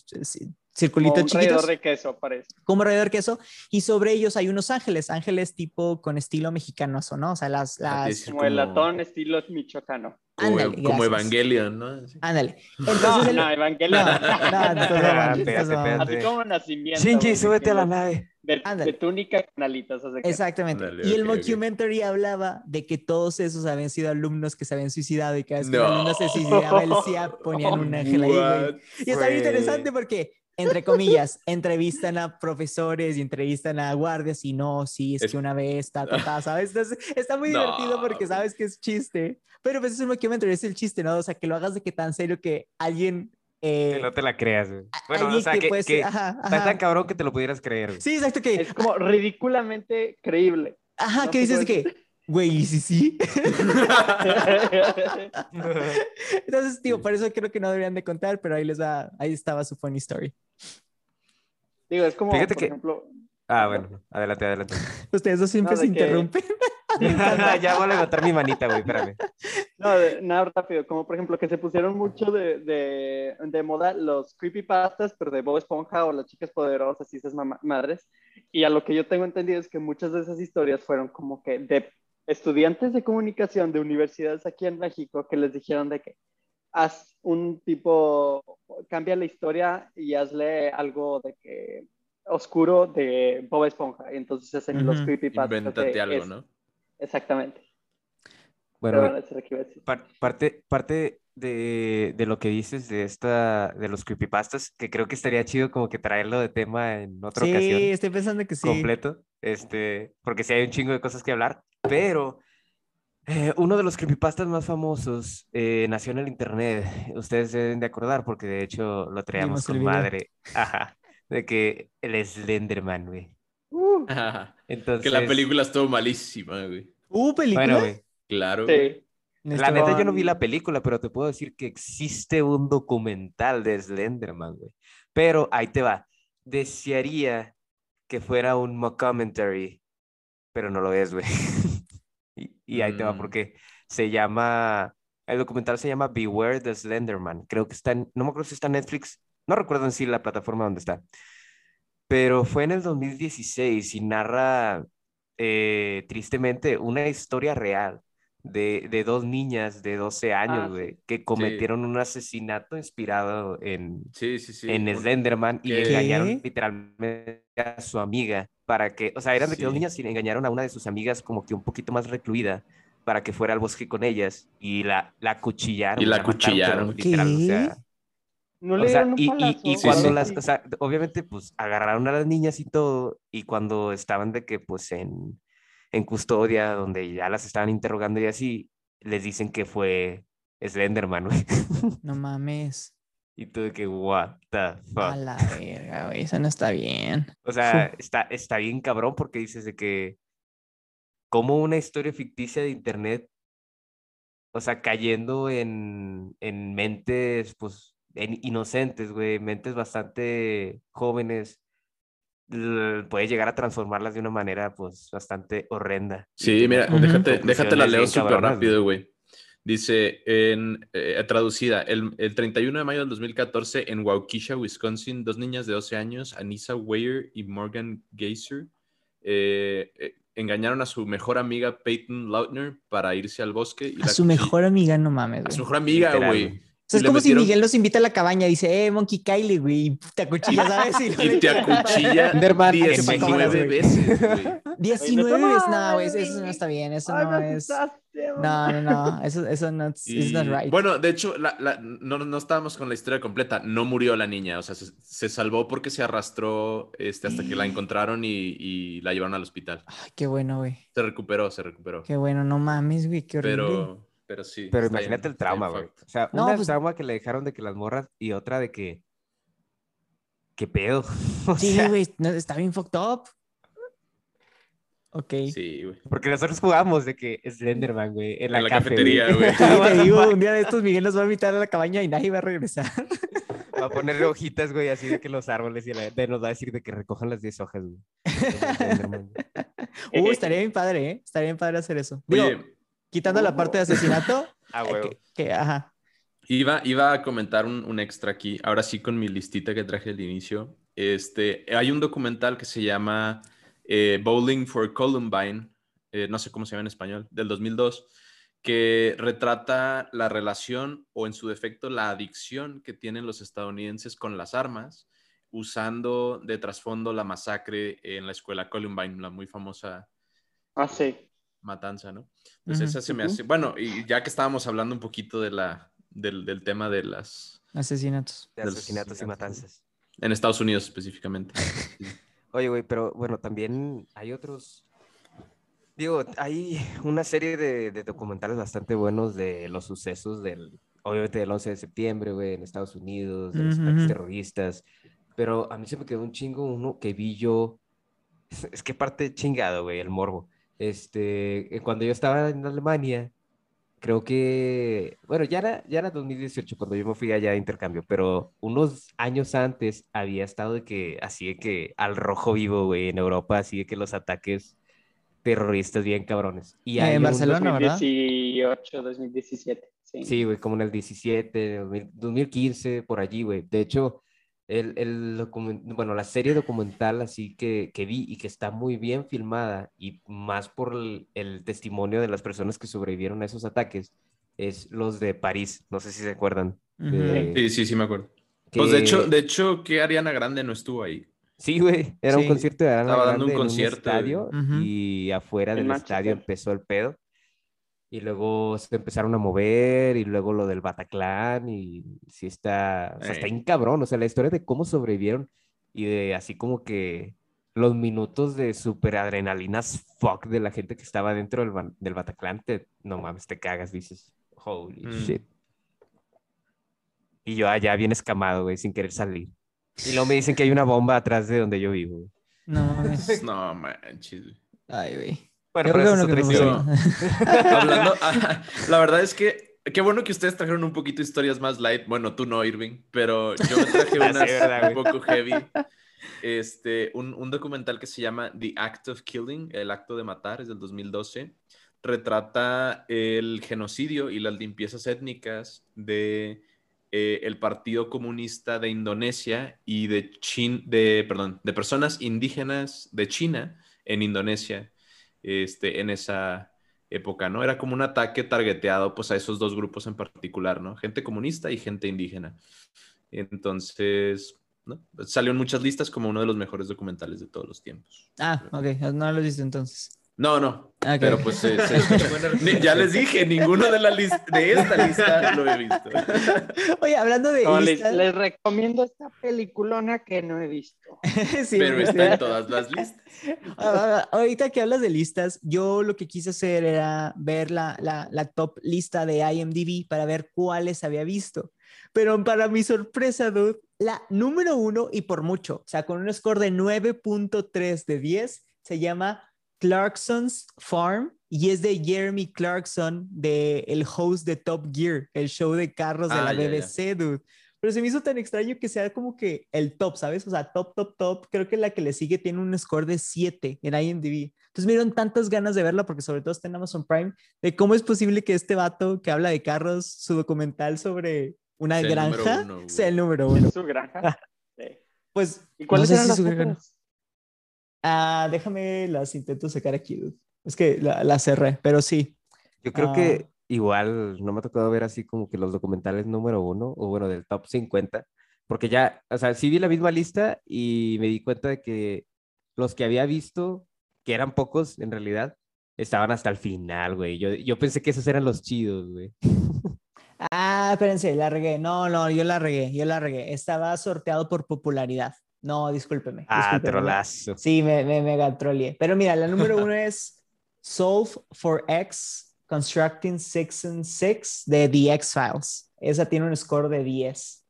c- Como circulitos un chiquitos traidor de queso, parece. como alrededor de queso, y sobre ellos hay unos ángeles, ángeles tipo con estilo mexicano, ¿no? O sea, las... Ah, las... decir Como el como- latón estilo michoacano. Como, Ándale, como. Evangelion, ¿no? Sí. Ándale. No, el- no, Evangelion. no, no, no. Así como nacimiento. Shinji, súbete a la de- nave. De, de túnica con alitas. o sea que- Exactamente. Y el mockumentary hablaba de que todos esos habían sido alumnos que se habían suicidado y cada vez que No. un alumno se suicidaba, el SIAP ponían un ángel ahí, güey. Y está bien interesante porque, entre comillas, entrevistan a profesores y entrevistan a guardias y no, sí, es, Es- que una vez, ta, ta, ta, ¿sabes? Entonces, está muy divertido porque sabes que es chiste. Pero pues es un mockumentary, es el chiste, ¿no? O sea, que lo hagas de que tan serio que alguien... eh, Que no te la creas, güey. Bueno, alguien o sea, que que, puede ser- que ajá, está ajá. tan cabrón que te lo pudieras creer, güey. Sí, exacto, que... Es como ridículamente creíble. Ajá, no que dices puede- que... Güey, ¿y sí, sí. Entonces, tío, por eso creo que no deberían de contar, pero ahí les va, ahí estaba su funny story. Digo, es como, Fíjate por que- ejemplo, Ah, bueno, adelante, adelante. Ustedes dos siempre No, se que- interrumpen. ya voy a levantar mi manita, güey, espérame. No, de- nada rápido, como por ejemplo que se pusieron mucho de, de, de moda los creepypastas, pero de Bob Esponja o las chicas poderosas y esas madres. Y a lo que yo tengo entendido es que muchas de esas historias fueron como que de estudiantes de comunicación de universidades aquí en México que les dijeron de que haz un tipo, cambia la historia y hazle algo de que oscuro de Bob Esponja. Y entonces hacen los Ujú. creepypastas. de Invéntate algo, eso. ¿no? Exactamente. Bueno, bueno, eso es lo que iba a decir. par- parte, parte de, de lo que dices de esta, de los creepypastas, que creo que estaría chido como que traerlo de tema en otra Sí, ocasión estoy pensando que sí. completo, este, porque sí hay un chingo de cosas que hablar, pero eh, uno de los creepypastas más famosos eh, nació en el internet, ustedes deben de acordar, porque de hecho lo traíamos con madre, ajá, de que el Slenderman, güey. Uh, Entonces, que la película estuvo malísima, güey. ¿Hubo película? bueno, güey, Claro. güey. La neta, yo no vi la película, pero te puedo decir que existe un documental de Slenderman, güey. Pero ahí te va. Desearía que fuera un mockumentary, pero no lo es, güey. y, ahí te va, Mm. porque se llama. El documental se llama Beware the Slenderman. Creo que está en. No me acuerdo si está en Netflix. No recuerdo en sí la plataforma donde está. Pero fue en el 2016 y narra eh, tristemente una historia real de, de dos niñas de 12 años, Ah, sí. güey, que cometieron un asesinato inspirado en, Sí, sí, sí. en Un- Slenderman y ¿Qué? engañaron literalmente a su amiga para que, o sea, eran de que dos niñas y engañaron a una de sus amigas como que un poquito más recluida para que fuera al bosque con ellas y la, la acuchillaron. Y la mataron, acuchillaron. literal, o sea. No o le sea, y, palazo. cuando las, o sea, obviamente, pues agarraron a las niñas y todo, y cuando estaban de que, pues en, en custodia, donde ya las estaban interrogando y así, les dicen que fue Slenderman, güey. No mames. Y tú de que, what the A fuck. la verga, güey. Eso no está bien. O sea, está, está bien cabrón porque dices de que, como una historia ficticia de internet, o sea, cayendo en, en mentes, pues, en inocentes, güey, mentes bastante jóvenes, puede llegar a transformarlas de una manera, pues, bastante horrenda. Sí, mira, déjate, déjate la leo súper rápido, güey. Dice, en, eh, traducida, el, el 31 de mayo del 2014 en Waukesha, Wisconsin, dos niñas de 12 años, Anissa Weyer y Morgan Geyser, eh, eh, engañaron a su mejor amiga Peyton Lautner para irse al bosque. Y A la su mejor amiga, no mames, A su mejor amiga, Literal, güey. O sea, y es como si Miguel nos invita a la cabaña y dice, eh, Monkey Kylie, güey, y te acuchilla, ¿sabes? Y le te la- acuchilla Enderman, 19 güey. veces, güey. 19 Oye, veces, no güey, eso, no está bien, eso Ay, no es. No, no, no, eso, eso no es Y, right. Bueno, de hecho, la- la- no, no estábamos con la historia completa. No murió la niña, o sea, se, se salvó porque se arrastró este, hasta que la encontraron y, y la llevaron al hospital. Ay, qué bueno, güey. Se recuperó, se recuperó. Qué bueno, no mames, güey, qué horrible. Pero, pero sí. Pero imagínate bien- el trauma, güey. O sea, No, una pues- trauma que le dejaron de que las morras y otra de que. ¿Qué pedo? O Sí, sea, güey, no, está bien fucked up. Ok. Sí, güey. Porque nosotros jugamos de que Slenderman, güey, en la, En la café, cafetería, güey. te digo, un día de estos Miguel nos va a invitar a la cabaña y nadie va a regresar. Va a ponerle hojitas, güey, así de que los árboles y la- nos va a decir de que recojan las 10 hojas, güey. Slenderman, güey. Uh, estaría bien padre, ¿eh? Estaría bien padre hacer eso. Digo, Oye, quitando la parte de asesinato, Ah, huevo. que, que- ajá. Iba, iba a comentar un, un extra aquí, ahora sí con mi listita que traje al inicio. Este, hay un documental que se llama eh, Bowling for Columbine, eh, no sé cómo se llama en español, del 2002, que retrata la relación o en su defecto la adicción que tienen los estadounidenses con las armas, usando de trasfondo la masacre en la escuela Columbine, la muy famosa Ah, sí. Matanza, ¿no? Entonces esa se me hace, bueno, y ya que estábamos hablando un poquito de la, del, del tema de las, Asesinatos. De asesinatos y matanzas. en Estados Unidos específicamente. Oye, güey, pero bueno, también hay otros. Digo, hay una serie de, de documentales bastante buenos de los sucesos del, obviamente del 11 de septiembre, güey, en Estados Unidos, de los ataques terroristas. Pero a mí se me quedó un chingo uno que vi yo. Es que parte chingado, güey, el morbo. Este, eh, cuando yo estaba en Alemania, creo que, bueno, ya era, ya era 2018 cuando yo me fui allá de intercambio, pero unos años antes había estado de que, así de que al rojo vivo, güey, en Europa, así de que los ataques terroristas bien cabrones. Y Eh, hay en Barcelona. ¿verdad? 2018, 2017. Sí. Sí, güey, como en el 17, 2000 2015, por allí, güey. De hecho, el, el bueno, la serie documental así que, que vi y que está muy bien filmada y más por el, el testimonio de las personas que sobrevivieron a esos ataques, es los de París. No sé si se acuerdan. de- Sí, sí, sí me acuerdo. Pues de que- hecho, de hecho, que Ariana Grande no estuvo ahí. Sí, güey, era un Sí. concierto de Ariana Estaba dando un Grande en concierto, estadio Ujú. y afuera del estadio empezó el pedo. Y luego se empezaron a mover y luego lo del Bataclan y sí está, o sea, está Ey. bien cabrón, o sea, la historia de cómo sobrevivieron y de así como que los minutos de super adrenalinas fuck de la gente que estaba dentro del, del Bataclan, te, no mames, te cagas, dices, holy Mm. shit. Y yo allá bien escamado, güey, sin querer salir. Y luego me dicen que hay una bomba atrás de donde yo vivo. No mames. No manches. Ay, güey. Bueno, pero bueno es no. Hablando, ah, la verdad es que qué bueno que ustedes trajeron un poquito historias más light. Bueno, tú no, Irving, pero yo me traje Ah, sí, unas verdad, un poco heavy. Este, un, un documental que se llama The Act of Killing, el acto de matar, es del 2012. Retrata el genocidio y las limpiezas étnicas de eh, el Partido Comunista de Indonesia y de Chin, de, perdón, de personas indígenas de China en Indonesia, este, en esa época, ¿no? Era como un ataque targeteado, pues, a esos dos grupos en particular, ¿no? Gente comunista y gente indígena. Entonces. Salió en muchas listas como uno de los mejores documentales de todos los tiempos. Ah, ok, no lo viste entonces. No, no, Ah, pero pues se- se ya les dije, ninguno de, la de esta lista lo he visto. Oye, hablando de No, listas- les recomiendo esta peliculona que no he visto. Sí, pero está en todas las listas. Ah, ahorita que hablas de listas, yo lo que quise hacer era ver la, la, la top lista de IMDb para ver cuáles había visto. Pero para mi sorpresa, dude, la número uno y por mucho, o sea, con un score de 9.3 de 10, se llama Clarkson's Farm y es de Jeremy Clarkson, de el host de Top Gear, el show de carros de Ah, la ya, ya. BBC, dude. Pero se me hizo tan extraño que sea como que el top, ¿sabes? O sea, top, top, top. Creo que la que le sigue tiene un score de 7 en IMDb. Entonces me dieron tantas ganas de verla porque sobre todo está en Amazon Prime, de cómo es posible que este vato que habla de carros, su documental sobre una Sea el granja, uno, güey. sea el número uno. ¿Es su granja? Sí. Pues, ¿Y cuáles no sé eran si las su granja-? Ah, déjame las intento sacar aquí, dude. Es que la, la cerré, pero sí. Yo creo Ah. que igual no me ha tocado ver así como que los documentales número uno, o bueno, del top 50, porque ya, o sea, sí vi la misma lista y me di cuenta de que los que había visto que eran pocos en realidad, estaban hasta el final, güey. Yo, yo pensé que esos eran los chidos, güey. Ah, espérense, la regué. No, no, yo la regué, yo la regué. Estaba sorteado por popularidad. No, discúlpeme. Ah, trolazo. Sí, me, me mega troleé. Pero mira, la número uno es Solve for X Constructing Six and Six de The X-Files. Esa tiene un score de 10.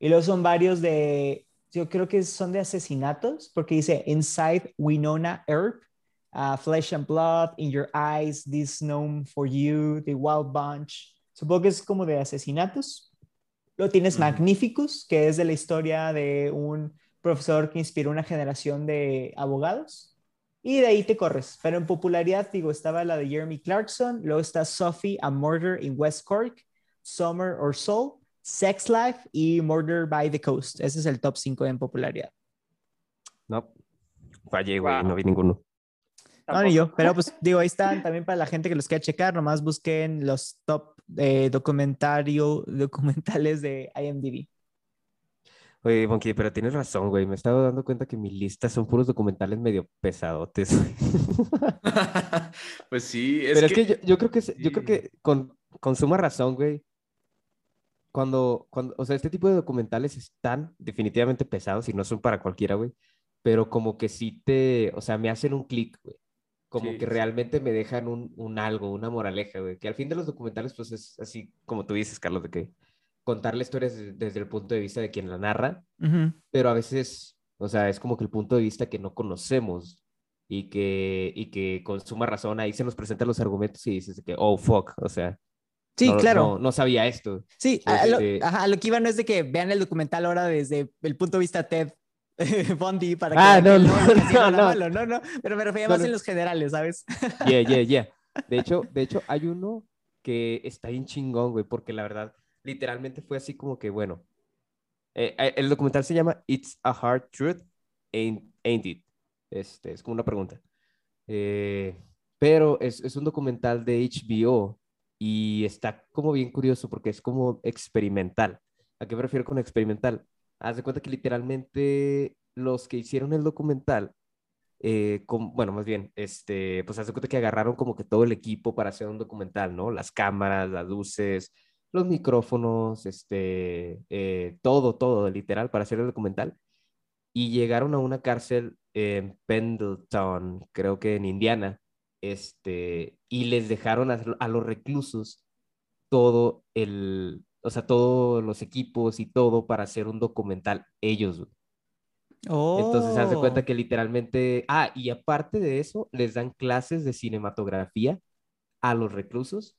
Y luego son varios de, yo creo que son de asesinatos, porque dice Inside Winona Earp, uh, Flesh and Blood, In Your Eyes, This Gnome for You, The Wild Bunch. Supongo que es como de asesinatos. Luego tienes Ujú. Magnificus, que es de la historia de un profesor que inspiró una generación de abogados. Y de ahí te corres. Pero en popularidad, digo, estaba la de Jeremy Clarkson, luego está Sophie, A Murder in West Cork, Summer or Soul, Sex Life y Murder by the Coast. Ese es el top 5 en popularidad. No, fallé, güey, Wow. no vi ninguno. No, ni yo, pero pues digo, ahí están también para la gente que los quiera checar, nomás busquen los top eh, documentario, documentales de IMDb. Oye, Monkey, pero tienes razón, güey. Me he estado dando cuenta que mi lista son puros documentales medio pesadotes. Pues sí, es Pero que... es que yo, yo creo que, yo creo que con, con suma razón, güey. Cuando, cuando, o sea, este tipo de documentales están definitivamente pesados y no son para cualquiera, güey. Pero como que sí te, o sea, me hacen un clic, güey. Como Sí, que sí. realmente me dejan un, un algo, una moraleja, güey. Que al fin de los documentales, pues es así como tú dices, Carlos, de que contar la historia desde, desde el punto de vista de quien la narra, pero a veces, o sea, es como que el punto de vista que no conocemos y que, y que con suma razón ahí se nos presentan los argumentos y dices que, oh, fuck, o sea, Sí, no, claro. no, no sabía esto. Sí, a lo, Este- ajá, a lo que iba no es de que vean el documental ahora desde el punto de vista Ted Bundy para que Ah, que no, él no, no, nada no. malo, no, no, pero me refería No, más no. en los generales, ¿sabes? Yeah, yeah, yeah. De hecho, de hecho, hay uno que está bien chingón, güey, porque la verdad, literalmente fue así como que, bueno, eh, eh, el documental se llama It's a Hard Truth, Ain't, ain't It? Este, es como una pregunta. Eh, pero es, es un documental de HBO y está como bien curioso porque es como experimental. ¿A qué me refiero con experimental? Haz de cuenta que literalmente los que hicieron el documental eh, bueno, más bien, este, pues haz de cuenta que agarraron como que todo el equipo para hacer un documental, ¿no? Las cámaras, las luces, los micrófonos, este, eh, todo, todo, literal, para hacer el documental. Y llegaron a una cárcel en Pendleton, creo que en Indiana, este, y les dejaron a, a los reclusos todo el, o sea, todos los equipos y todo para hacer un documental ellos, güey. Entonces, haz de Oh. cuenta que literalmente, ah, y aparte de eso, les dan clases de cinematografía a los reclusos.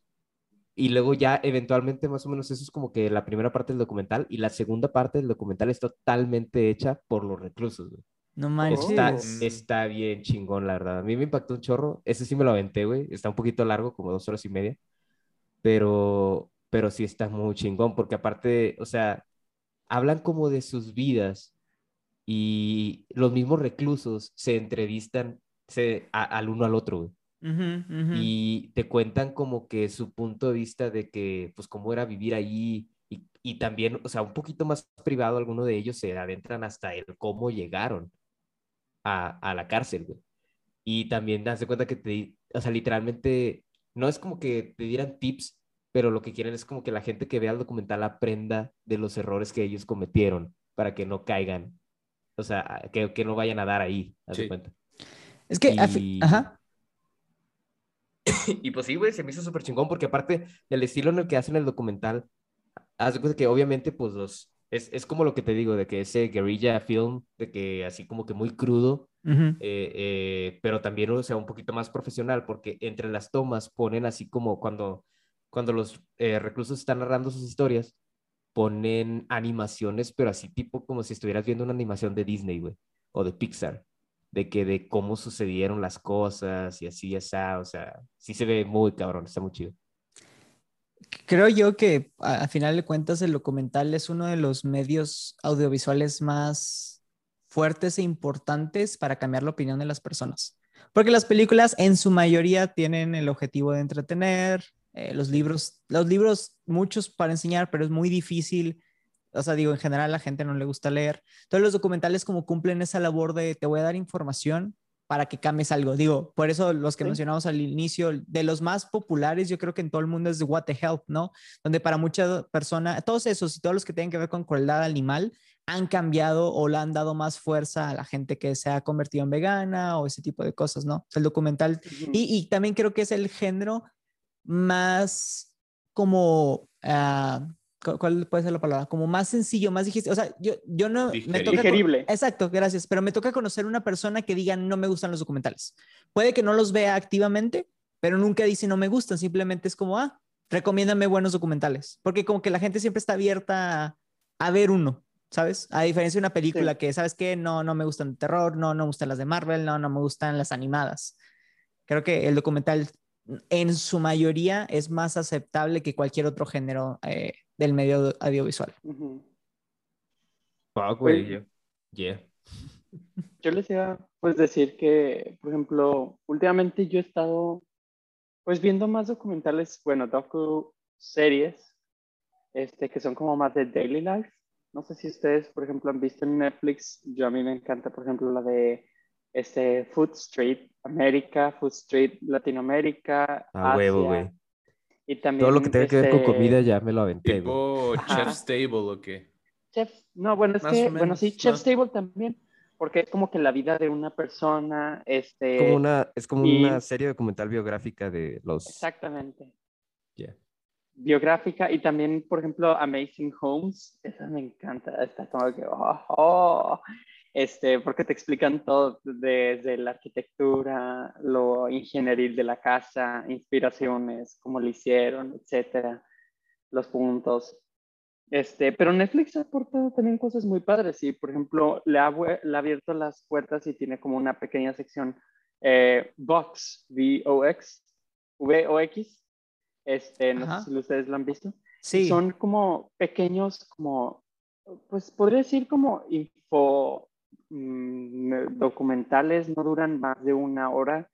Y luego ya eventualmente, más o menos, eso es como que la primera parte del documental. Y la segunda parte del documental es totalmente hecha por los reclusos. güey. No Está, manches. está bien chingón, la verdad. A mí me impactó un chorro. Ese sí me lo aventé, güey. Está un poquito largo, como dos horas y media. Pero, pero sí está muy chingón, porque aparte, o sea, hablan como de sus vidas y los mismos reclusos se entrevistan se, a- al uno al otro, güey. Ujú, ujú. Y te cuentan como que su punto de vista de que, pues, cómo era vivir allí y, y también, o sea, un poquito más privado, algunos de ellos se adentran hasta el cómo llegaron a, a la cárcel, güey. Y también das cuenta que te, o sea, literalmente, no es como que te dieran tips, pero lo que quieren es como que la gente que vea el documental aprenda de los errores que ellos cometieron para que no caigan, o sea, que, que no vayan a dar ahí, haz de Sí. cuenta. Es que, y- ajá. Y pues sí, güey, se me hizo súper chingón porque aparte el estilo en el que hacen el documental, haz de cuenta que obviamente pues los, es, es como lo que te digo, de que ese guerrilla film, de que así como que muy crudo, Ujú. eh, eh, pero también, o sea, un poquito más profesional porque entre las tomas ponen así como cuando, cuando los eh, reclusos están narrando sus historias, ponen animaciones, pero así tipo como si estuvieras viendo una animación de Disney, güey, o de Pixar de que de cómo sucedieron las cosas y así, así, o sea, sí se ve muy cabrón, está muy chido. Creo yo que a, a final de cuentas el documental es uno de los medios audiovisuales más fuertes e importantes para cambiar la opinión de las personas. Porque las películas en su mayoría tienen el objetivo de entretener, eh, los libros, los libros muchos para enseñar, pero es muy difícil. O sea, digo, en general a la gente no le gusta leer. Entonces los documentales como cumplen esa labor de te voy a dar información, para que cambies algo. Digo, por eso los que Sí. mencionamos al inicio, de los más populares, yo creo que en todo el mundo es What the Help, ¿no? Donde para muchas personas, todos esos y todos los que tienen que ver con crueldad animal han cambiado o le han dado más fuerza a la gente que se ha convertido en vegana o ese tipo de cosas, ¿no? El documental y, y también creo que es el género más como, cu- ¿cuál puede ser la palabra? Como más sencillo, más dijiste, o sea, yo, yo no... Me Digerible. toca con- Digerible. Exacto, gracias, pero me toca conocer una persona que diga no me gustan los documentales. Puede que no los vea activamente, pero nunca dice no me gustan, simplemente es como, ah, recomiéndame buenos documentales, porque como que la gente siempre está abierta a, a ver uno. ¿Sabes? A diferencia de una película Sí. que, ¿sabes qué? No, no me gustan de terror, no, no me gustan las de Marvel, no, no me gustan las animadas. Creo que el documental en su mayoría es más aceptable que cualquier otro género eh, del medio audiovisual. Ujú. Fuck, güey. Pues- yo- Yeah. Yo les iba pues decir que, por ejemplo, últimamente yo he estado pues viendo más documentales, bueno, docu series, este, que son como más de daily life. No sé si ustedes, por ejemplo, han visto en Netflix, yo a mí me encanta, por ejemplo, la de este, Food Street América, Food Street Latinoamérica, A huevo, Asia, güey. Y también, Todo lo que tenga que ver con este, comida ya me lo aventé, güey. Tipo. Chef's Table o qué. Chef, no, bueno, es Más que, bueno, sí, ¿no? Chef's Table también, porque es como que la vida de una persona, este... Como una, es como y- una serie documental biográfica de los... Exactamente. Yeah. Biográfica y también, por ejemplo, Amazing Homes, esa me encanta, está como que, oh, oh, este, porque te explican todo desde la arquitectura, lo ingenieril de la casa, inspiraciones, cómo lo hicieron, etcétera, los puntos. Este, pero Netflix ha aportado también cosas muy padres y, por ejemplo, le ha, le ha abierto las puertas y tiene como una pequeña sección eh, Vox, V-O-X, V-O-X, este, no Ajá. sé si ustedes lo han visto. Sí, Son como pequeños, como, pues podría decir como info documentales, no duran más de una hora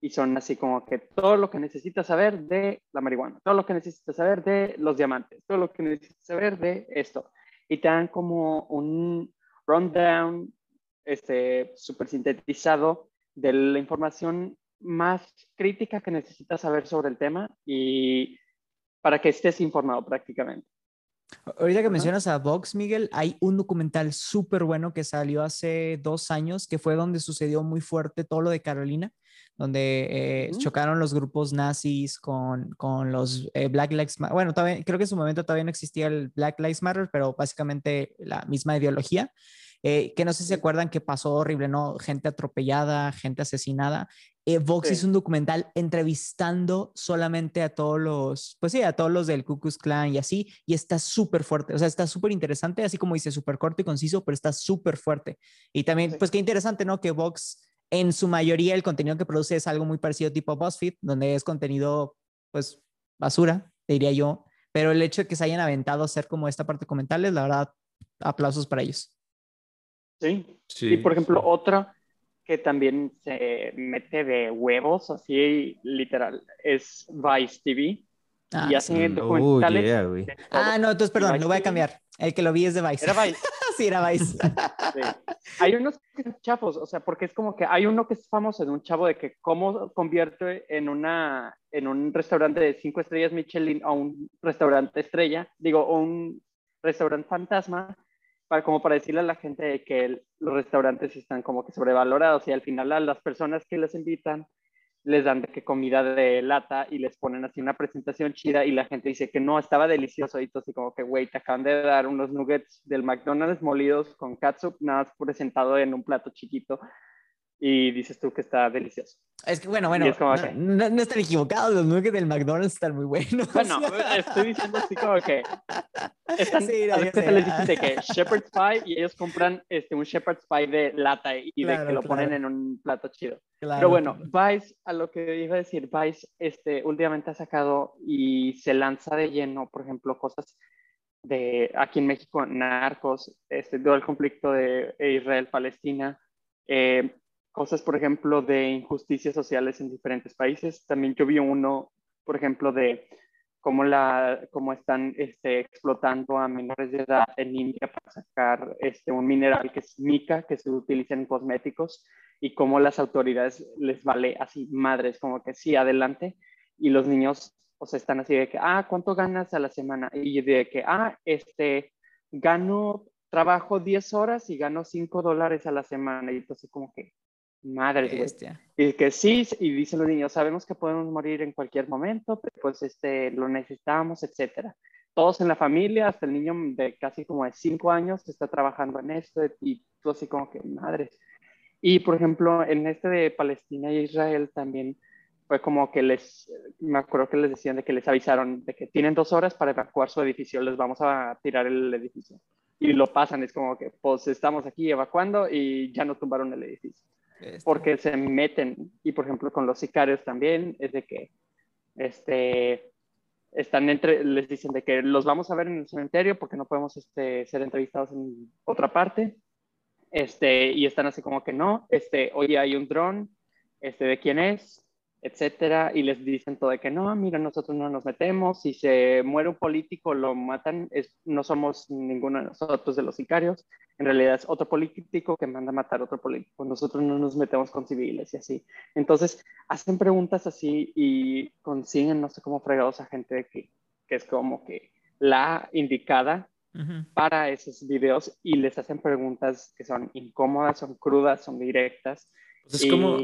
y son así como que todo lo que necesitas saber de la marihuana, todo lo que necesitas saber de los diamantes, todo lo que necesitas saber de esto. Y te dan como un rundown este, súper sintetizado de la información más crítica que necesitas saber sobre el tema y para que estés informado prácticamente. Ahorita que mencionas a Vox, Miguel, hay un documental súper bueno que salió hace dos años, que fue donde sucedió muy fuerte todo lo de Carolina, donde eh, chocaron los grupos nazis con, con los eh, Black Lives Matter. Bueno, todavía, creo que en su momento todavía no existía el Black Lives Matter, pero básicamente la misma ideología. Eh, que no sé si se acuerdan que pasó horrible, ¿no? Gente atropellada, gente asesinada. Eh, Vox Sí. hizo un documental entrevistando solamente a todos los, pues sí, a todos los del Ku Klux Klan y así, y está súper fuerte, o sea, está súper interesante, así como dice, súper corto y conciso, pero está súper fuerte. Y también, Sí. pues qué interesante, ¿no? Que Vox, en su mayoría, el contenido que produce es algo muy parecido tipo BuzzFeed, donde es contenido, pues, basura, diría yo, pero el hecho de que se hayan aventado a hacer como esta parte de comentarios, la verdad, aplausos para ellos. Sí. Sí, y por ejemplo, sí. otra que también se mete de huevos, así literal, es Vice TV. Ah, y hacen sí. Oh, documentales. yeah, de todo. Ah, no, entonces, perdón, Vice lo voy a cambiar. El que lo vi es de Vice. Era Vice. sí, era Vice. Sí. Hay unos que son chafos, o sea, porque es como que hay uno que es famoso de un chavo de que cómo convierte en una en un restaurante de cinco estrellas Michelin a un restaurante estrella, digo, un restaurante fantasma, para, como para decirle a la gente que los restaurantes están como que sobrevalorados y al final a las personas que les invitan les dan de que comida de lata y les ponen así una presentación chida y la gente dice que no, estaba delicioso y todo así como que, güey, te acaban de dar unos nuggets del McDonald's molidos con catsup, nada más presentado en un plato chiquito y dices tú que está delicioso. Es que, bueno, bueno, es como no, que- no- no están equivocados. Los nuggets del McDonald's están muy buenos. Bueno, estoy diciendo así como que están, Sí, no, a veces les dicen de que Shepherd's Pie y ellos compran este, un Shepherd's Pie de lata y de Claro, que lo ponen claro. en un plato chido. Claro, Pero bueno. Vice, a lo que iba a decir, Vice este, últimamente ha sacado y se lanza de lleno, por ejemplo, cosas de aquí en México, narcos, este, todo el conflicto de Israel-Palestina, eh, cosas, por ejemplo, de injusticias sociales en diferentes países. También yo vi uno, por ejemplo, de cómo, la, cómo están este, explotando a menores de edad en India para sacar este, un mineral que es mica, que se utiliza en cosméticos, y cómo las autoridades les vale así madres, como que sí, adelante, y los niños, o sea, están así de que, ah, ¿cuánto ganas a la semana? Y de que, ah, este, gano, trabajo 10 horas y gano 5 dólares a la semana, y entonces como que, Madre Y que sí, y dicen los niños, sabemos que podemos morir en cualquier momento, pero pues este, lo necesitamos, etcétera. Todos en la familia, hasta el niño de casi como de cinco años, está trabajando en esto y tú así como que, madre. Y por ejemplo, en este de Palestina y Israel también fue como que les, me acuerdo que les decían de que les avisaron de que tienen dos horas para evacuar su edificio, les vamos a tirar el edificio. Y lo pasan, es como que pues estamos aquí evacuando y ya no tumbaron el edificio. Este. porque se meten, y por ejemplo con los sicarios también, es de que este, están entre, les dicen de que los vamos a ver en el cementerio porque no podemos este, ser entrevistados en otra parte, este, y están así como que no, este, oye, hay un dron, este, ¿de quién es? Etcétera, y les dicen todo de que no, mira, nosotros no nos metemos, si se muere un político, lo matan, es, no somos ninguno de nosotros de los sicarios, en realidad es otro político que manda a matar a otro político, nosotros no nos metemos con civiles y así. Entonces, hacen preguntas así y consiguen, no sé cómo fregados a gente que, que es como que la indicada para esos videos y les hacen preguntas que son incómodas, son crudas, son directas. Pues es como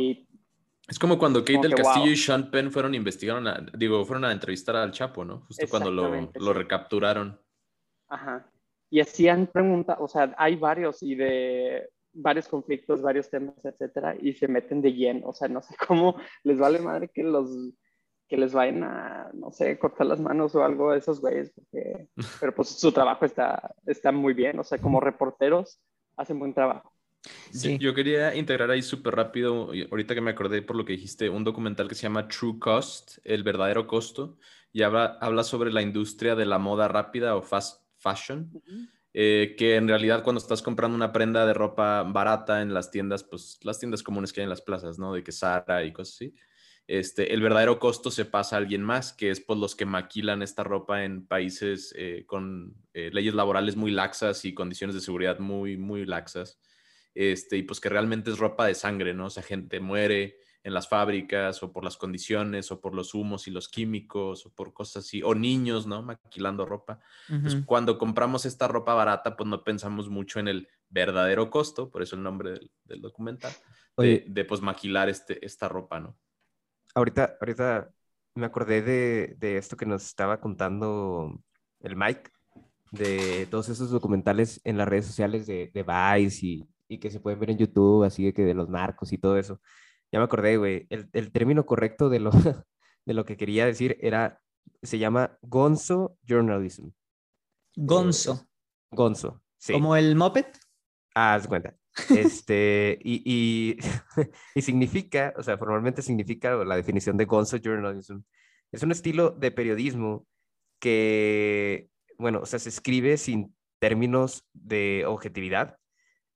es como cuando Kate del Castillo y Sean Penn fueron investigaron, digo, fueron a entrevistar al Chapo, ¿no? Justo cuando lo, lo, recapturaron. Ajá. Y hacían preguntas, o sea, hay varios y de varios conflictos, varios temas, etcétera, y se meten de lleno, o sea, no sé cómo les vale madre que los que les vayan a, no sé, cortar las manos o algo a esos güeyes, porque, pero pues su trabajo está, está muy bien, o sea, como reporteros hacen buen trabajo. Yo, quería integrar ahí súper rápido, ahorita que me acordé por lo que dijiste, un documental que se llama True Cost, el verdadero costo, y habla, habla sobre la industria de la moda rápida o fast fashion, eh, que en realidad cuando estás comprando una prenda de ropa barata en las tiendas, pues las tiendas comunes que hay en las plazas, ¿no? De que Sara y cosas así. Este, el verdadero costo se pasa a alguien más, que es por pues, los que maquilan esta ropa en países eh, con eh, leyes laborales muy laxas y condiciones de seguridad muy, muy laxas este, y pues que realmente es ropa de sangre, ¿no? O sea, gente muere en las fábricas o por las condiciones o por los humos y los químicos o por cosas así, o niños, ¿no? Maquilando ropa. cuando compramos esta ropa barata, pues no pensamos mucho en el verdadero costo, por eso el nombre del, documental, de, pues maquilar este, esta ropa, ¿no? Ahorita, ahorita me acordé de, de esto que nos estaba contando el Mike, de todos esos documentales en las redes sociales de, de Vice y, y que se pueden ver en YouTube, así de que de los narcos y todo eso. Ya me acordé, güey, el, el término correcto de lo, de lo que quería decir era, se llama Gonzo Journalism. Gonzo. gonzo, sí. ¿Como el moped? Ah, haz cuenta. Este, y, y, y, significa, o sea, formalmente significa la definición de Gonzo Journalism. Es un estilo de periodismo que, bueno, o sea, se escribe sin términos de objetividad,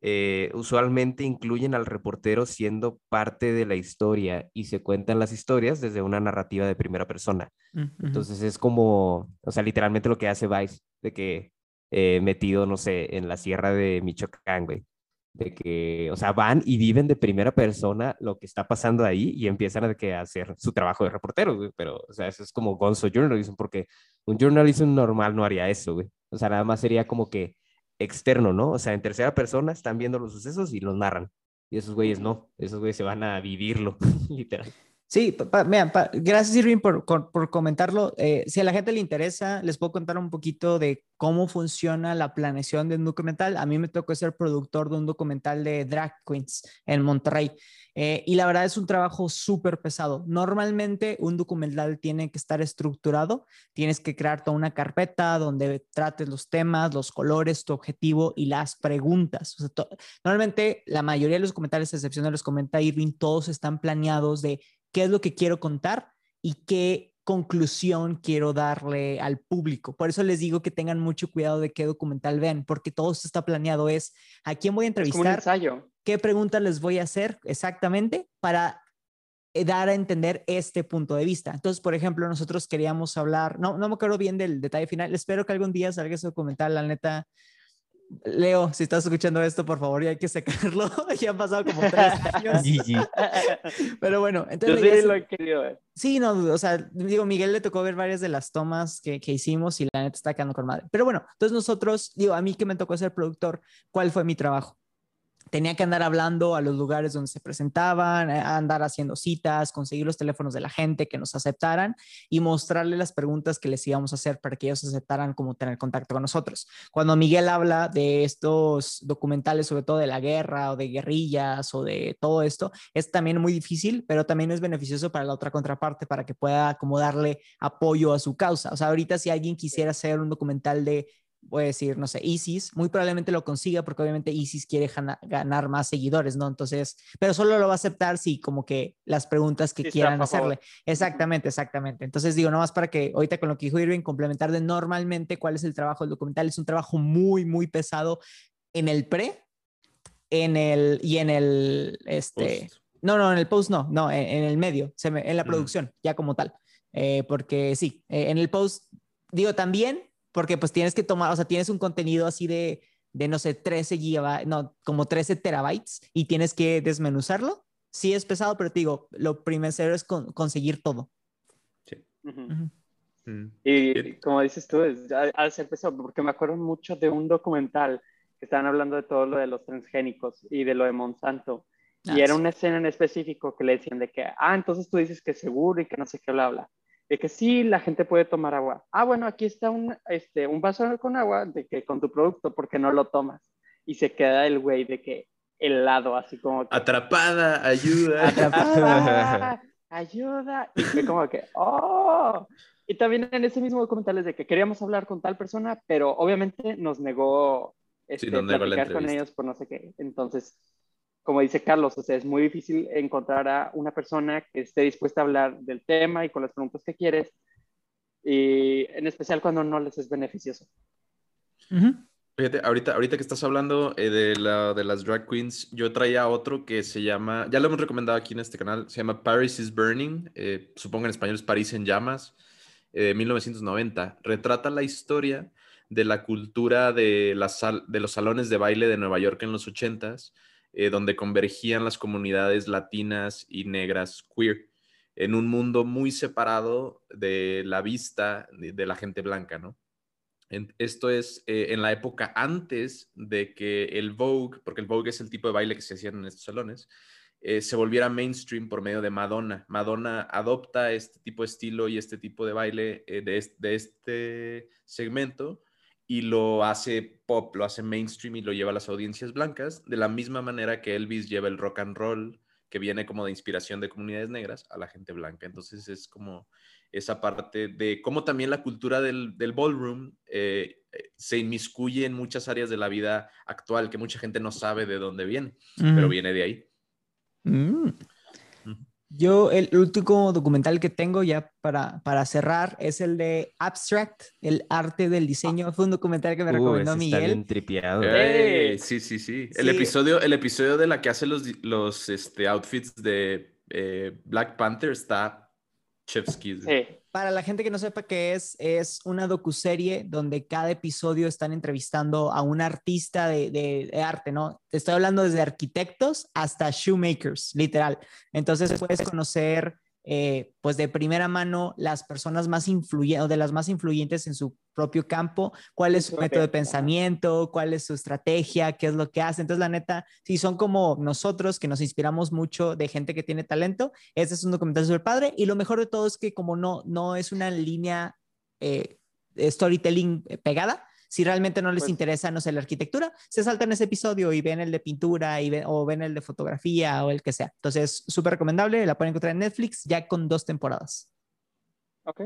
eh, usualmente incluyen al reportero siendo parte de la historia y se cuentan las historias desde una narrativa de primera persona. Entonces es como, o sea, literalmente lo que hace Vice, de que eh, metido, no sé, en la sierra de Michoacán, güey. De que, o sea, van y viven de primera persona lo que está pasando ahí y empiezan a, que, a hacer su trabajo de reportero, güey. Pero, o sea, eso es como gonzo journalism, porque un journalism normal no haría eso, güey. O sea, nada más sería como que externo, ¿no? O sea, en tercera persona están viendo los sucesos y los narran. Y esos güeyes no, esos güeyes se van a vivirlo, literal. Sí, mira, gracias Irving por, por, comentarlo. Eh, si a la gente le interesa, les puedo contar un poquito de cómo funciona la planeación de un documental. A mí me tocó ser productor de un documental de drag queens en Monterrey. Eh, y la verdad es un trabajo súper pesado. Normalmente un documental tiene que estar estructurado, tienes que crear toda una carpeta donde trates los temas, los colores, tu objetivo y las preguntas. normalmente la mayoría de los documentales, a excepción de los comenta Irving, todos están planeados de qué es lo que quiero contar y qué conclusión quiero darle al público. Por eso les digo que tengan mucho cuidado de qué documental ven, porque todo esto está planeado es a quién voy a entrevistar, qué preguntas les voy a hacer exactamente para eh, dar a entender este punto de vista. Entonces, por ejemplo, nosotros queríamos hablar, no, no me acuerdo bien del detalle final, espero que algún día salga ese documental, la neta. Leo, si estás escuchando esto, por favor, ya hay que sacarlo. ya han pasado como tres años. Pero bueno, entonces... Yo sí lo he querido ver. Sí, no, o sea, digo, Miguel le tocó ver varias de las tomas que, que hicimos y la neta está quedando con madre. Pero bueno, entonces nosotros, digo, a mí que me tocó ser productor, ¿cuál fue mi trabajo? Tenía que andar hablando a los lugares donde se presentaban, eh, andar haciendo citas, conseguir los teléfonos de la gente que nos aceptaran y mostrarle las preguntas que les íbamos a hacer para que ellos aceptaran como tener contacto con nosotros. Cuando Miguel habla de estos documentales, sobre todo de la guerra o de guerrillas o de todo esto, es también muy difícil, pero también es beneficioso para la otra contraparte para que pueda como darle apoyo a su causa. O sea, ahorita si alguien quisiera hacer un documental de voy a decir, no sé, ISIS, muy probablemente lo consiga porque obviamente ISIS quiere ganar más seguidores, ¿no? Entonces, pero solo lo va a aceptar si como que las preguntas que quieran hacerle. Exactamente, exactamente. Entonces digo, nomás para que ahorita con lo que dijo Irving, complementar de normalmente cuál es el trabajo del documental. Es un trabajo muy, muy pesado en el pre, en el, y en el, este, no, no, en el post no, no, en, el medio, en la mm. producción, ya como tal. Eh, porque sí, eh, en el post, digo, también porque pues tienes que tomar, o sea, tienes un contenido así de, de no sé, 13 gigabytes, no, como 13 terabytes y tienes que desmenuzarlo. Sí es pesado, pero te digo, lo primero es conseguir todo. Sí. Mm. Y como dices tú, de ser pesado, porque me acuerdo mucho de un documental que estaban hablando de todo lo de los transgénicos y de lo de Monsanto. y ah, era una escena en específico que le decían de que, ah, entonces tú dices que seguro y que no sé qué bla, bla de que sí, la gente puede tomar agua. Ah, bueno, aquí está un, este, un vaso con agua, de que con tu producto, porque no lo tomas? Y se queda el güey de que helado, así como Atrapada, ayuda. Atrapada, ayuda. Y fue como que, ¡oh! Y también en ese mismo documental es de que queríamos hablar con tal persona, pero obviamente nos negó este, platicar con ellos por no sé qué. Entonces, como dice Carlos, o sea, es muy difícil encontrar a una persona que esté dispuesta a hablar del tema y con las preguntas que quieres, y en especial cuando no les es beneficioso. Fíjate, ahorita, ahorita que estás hablando eh, de, la, de las drag queens, yo traía otro que se llama, ya lo hemos recomendado aquí en este canal, se llama Paris is Burning, eh, supongo en español es París en llamas, eh, 1990. Retrata la historia de la cultura de, la de los salones de baile de Nueva York en los 80s eh, donde convergían las comunidades latinas y negras queer en un mundo muy separado de la vista de, la gente blanca, ¿no? esto es eh, en la época antes de que el Vogue, porque el Vogue es el tipo de baile que se hacían en estos salones, eh, se volviera mainstream por medio de Madonna. Madonna adopta este tipo de estilo y este tipo de baile de, este segmento y lo hace pop, lo hace mainstream y lo lleva a las audiencias blancas, de la misma manera que Elvis lleva el rock and roll, que viene como de inspiración de comunidades negras, a la gente blanca. Entonces es como esa parte de cómo también la cultura del, del ballroom eh, eh, se inmiscuye en muchas áreas de la vida actual, que mucha gente no sabe de dónde viene, pero viene de ahí. Mm. Yo, el último documental que tengo ya para, para cerrar es el de Abstract, el arte del diseño. Fue un documental que me uh, recomendó Miguel. Está bien tripeado. sí, sí, sí, El, episodio, el episodio de la que hace los, los este, outfits de eh, Black Panther está Chevsky. Sí. Para la gente que no sepa qué es, es una docuserie donde cada episodio están entrevistando a un artista de, de, arte, ¿no? Te estoy hablando desde arquitectos hasta shoemakers, literal. Entonces puedes conocer eh, pues de primera mano las personas más influyentes o de las más influyentes en su propio campo, cuál es su método de pensamiento, cuál es su estrategia, qué es lo que hace. Entonces, la neta, si son como nosotros que nos inspiramos mucho de gente que tiene talento, este es un documental súper padre y lo mejor de todo es que como no, no es una línea eh, storytelling pegada, si realmente no les pues interesa, no sé, la arquitectura, se saltan ese episodio y ven el de pintura y o ven el de fotografía o el que sea. Entonces, súper recomendable, la pueden encontrar en Netflix ya con dos temporadas. Ok.